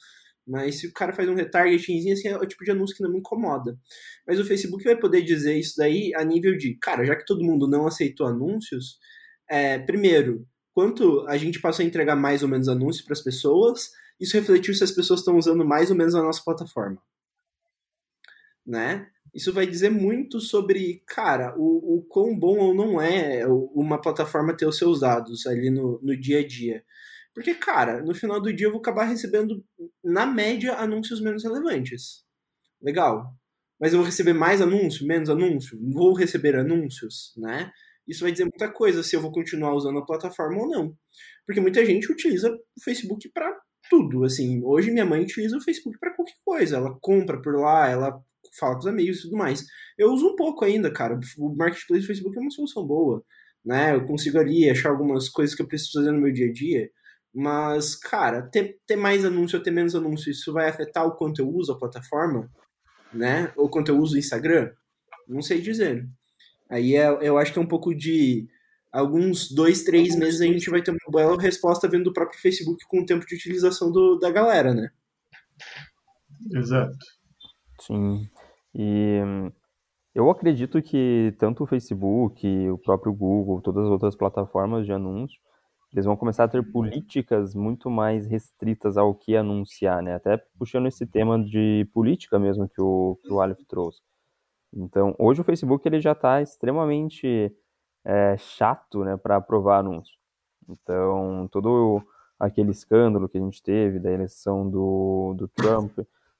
Speaker 1: Mas se o cara faz um retargetingzinho, assim, é o tipo de anúncio que não me incomoda. Mas o Facebook vai poder dizer isso daí a nível de, cara, já que todo mundo não aceitou anúncios, é, primeiro, quanto a gente passou a entregar mais ou menos anúncios para as pessoas, isso refletiu se as pessoas estão usando mais ou menos a nossa plataforma. Né? Isso vai dizer muito sobre, cara, o, o quão bom ou não é uma plataforma ter os seus dados ali no, no dia a dia. Porque, cara, no final do dia eu vou acabar recebendo, na média, anúncios menos relevantes. Legal. Mas eu vou receber mais anúncio, menos anúncio? Vou receber anúncios, né? Isso vai dizer muita coisa se eu vou continuar usando a plataforma ou não. Porque muita gente utiliza o Facebook para tudo, assim. Hoje minha mãe utiliza o Facebook para qualquer coisa. Ela compra por lá, ela fala com os amigos e tudo mais. Eu uso um pouco ainda, cara. O marketplace do Facebook é uma solução boa, né? Eu consigo ali achar algumas coisas que eu preciso fazer no meu dia a dia. Mas, cara, ter, ter mais anúncio ou ter menos anúncio, isso vai afetar o quanto eu uso a plataforma, né? Ou quanto eu uso o Instagram? Não sei dizer. Aí é, eu acho que é um pouco de alguns dois, três meses a gente vai ter uma bela resposta vindo do próprio Facebook com o tempo de utilização do, da galera, né?
Speaker 2: Exato.
Speaker 4: Sim. E eu acredito que tanto o Facebook, o próprio Google, todas as outras plataformas de anúncio, eles vão começar a ter políticas muito mais restritas ao que anunciar, né? Até puxando esse tema de política mesmo que o, que o Aleph trouxe. Então, hoje o Facebook ele já está extremamente é, chato, né, para aprovar anúncio. Então, todo aquele escândalo que a gente teve da eleição do, do Trump,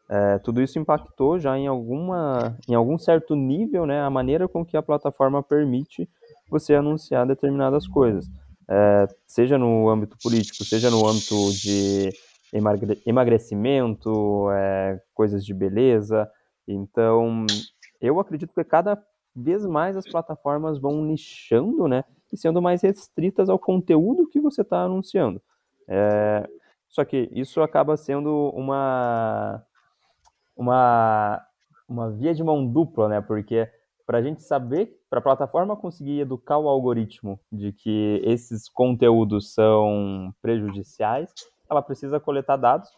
Speaker 4: é, tudo isso impactou já em alguma, em algum certo nível, né, a maneira com que a plataforma permite você anunciar determinadas coisas é, seja no âmbito político, seja no âmbito de emagrecimento, é, coisas de beleza. Então, eu acredito que cada vez mais as plataformas vão nichando, né, e sendo mais restritas ao conteúdo que você está anunciando. É, só que isso acaba sendo uma, uma, uma via de mão dupla, né, porque para a gente saber, para a plataforma conseguir educar o algoritmo de que esses conteúdos são prejudiciais, ela precisa coletar dados.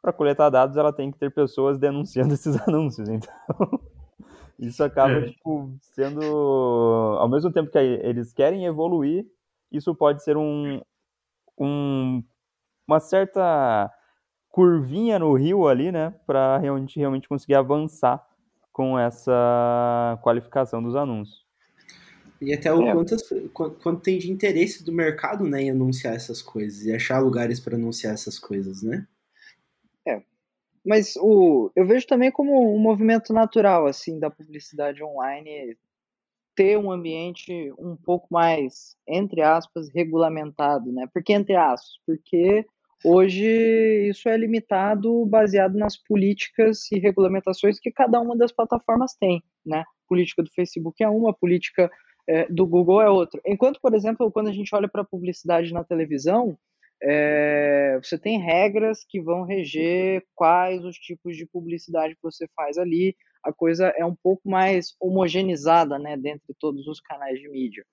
Speaker 4: Para coletar dados, ela tem que ter pessoas denunciando esses anúncios. Então, isso acaba é. tipo, sendo. Ao mesmo tempo que eles querem evoluir, isso pode ser um, um uma certa curvinha no rio ali, né, para realmente, realmente conseguir avançar com essa qualificação dos anúncios.
Speaker 1: E até o é. quanto, quanto tem de interesse do mercado né, em anunciar essas coisas e achar lugares para anunciar essas coisas, né?
Speaker 3: É. Mas o, eu vejo também como um movimento natural assim da publicidade online ter um ambiente um pouco mais, entre aspas, regulamentado, né? Por que entre aspas? Porque Hoje, isso é limitado baseado nas políticas e regulamentações que cada uma das plataformas tem, né? A política do Facebook é uma, a política é, do Google é outra. Enquanto, por exemplo, quando a gente olha para a publicidade na televisão, é, você tem regras que vão reger quais os tipos de publicidade que você faz ali. A coisa é um pouco mais homogeneizada, né, dentre todos os canais de mídia.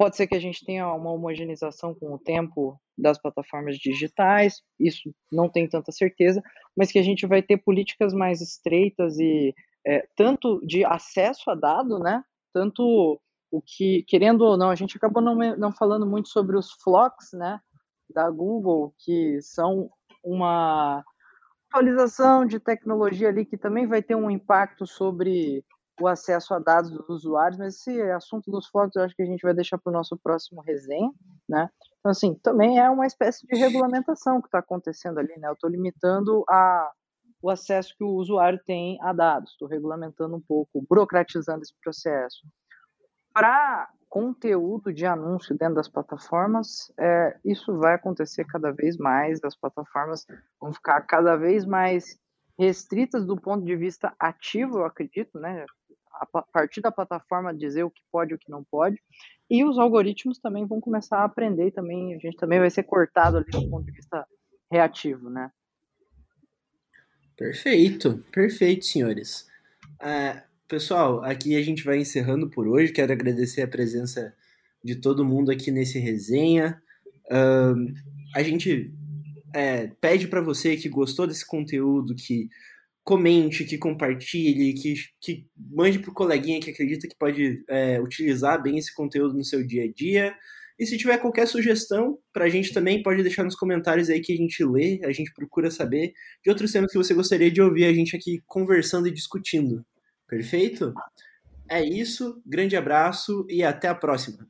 Speaker 3: Pode ser que a gente tenha uma homogeneização com o tempo das plataformas digitais, isso não tem tanta certeza, mas que a gente vai ter políticas mais estreitas e é, tanto de acesso a dado, né? Tanto o que, querendo ou não, a gente acabou não, não falando muito sobre os flocks, né? Da Google, que são uma atualização de tecnologia ali que também vai ter um impacto sobre o acesso a dados dos usuários, mas esse assunto dos flocos eu acho que a gente vai deixar para o nosso próximo resenha, né? Então, assim, também é uma espécie de regulamentação que está acontecendo ali, né? Eu estou limitando a, o acesso que o usuário tem a dados, estou regulamentando um pouco, burocratizando esse processo. Para conteúdo de anúncio dentro das plataformas, é, isso vai acontecer cada vez mais, as plataformas vão ficar cada vez mais restritas do ponto de vista ativo, eu acredito, né? A partir da plataforma dizer o que pode e o que não pode. E os algoritmos também vão começar a aprender também a gente também vai ser cortado ali do ponto de vista reativo, né?
Speaker 1: Perfeito, perfeito, senhores. Uh, pessoal, aqui a gente vai encerrando por hoje. Quero agradecer a presença de todo mundo aqui nesse resenha. A gente é, pede para você que gostou desse conteúdo, que comente, que compartilhe, que, que mande pro coleguinha que acredita que pode é, utilizar bem esse conteúdo no seu dia a dia. E se tiver qualquer sugestão para a gente também, pode deixar nos comentários aí que a gente lê, a gente procura saber de outros temas que você gostaria de ouvir a gente aqui conversando e discutindo. Perfeito? É isso, grande abraço e até a próxima.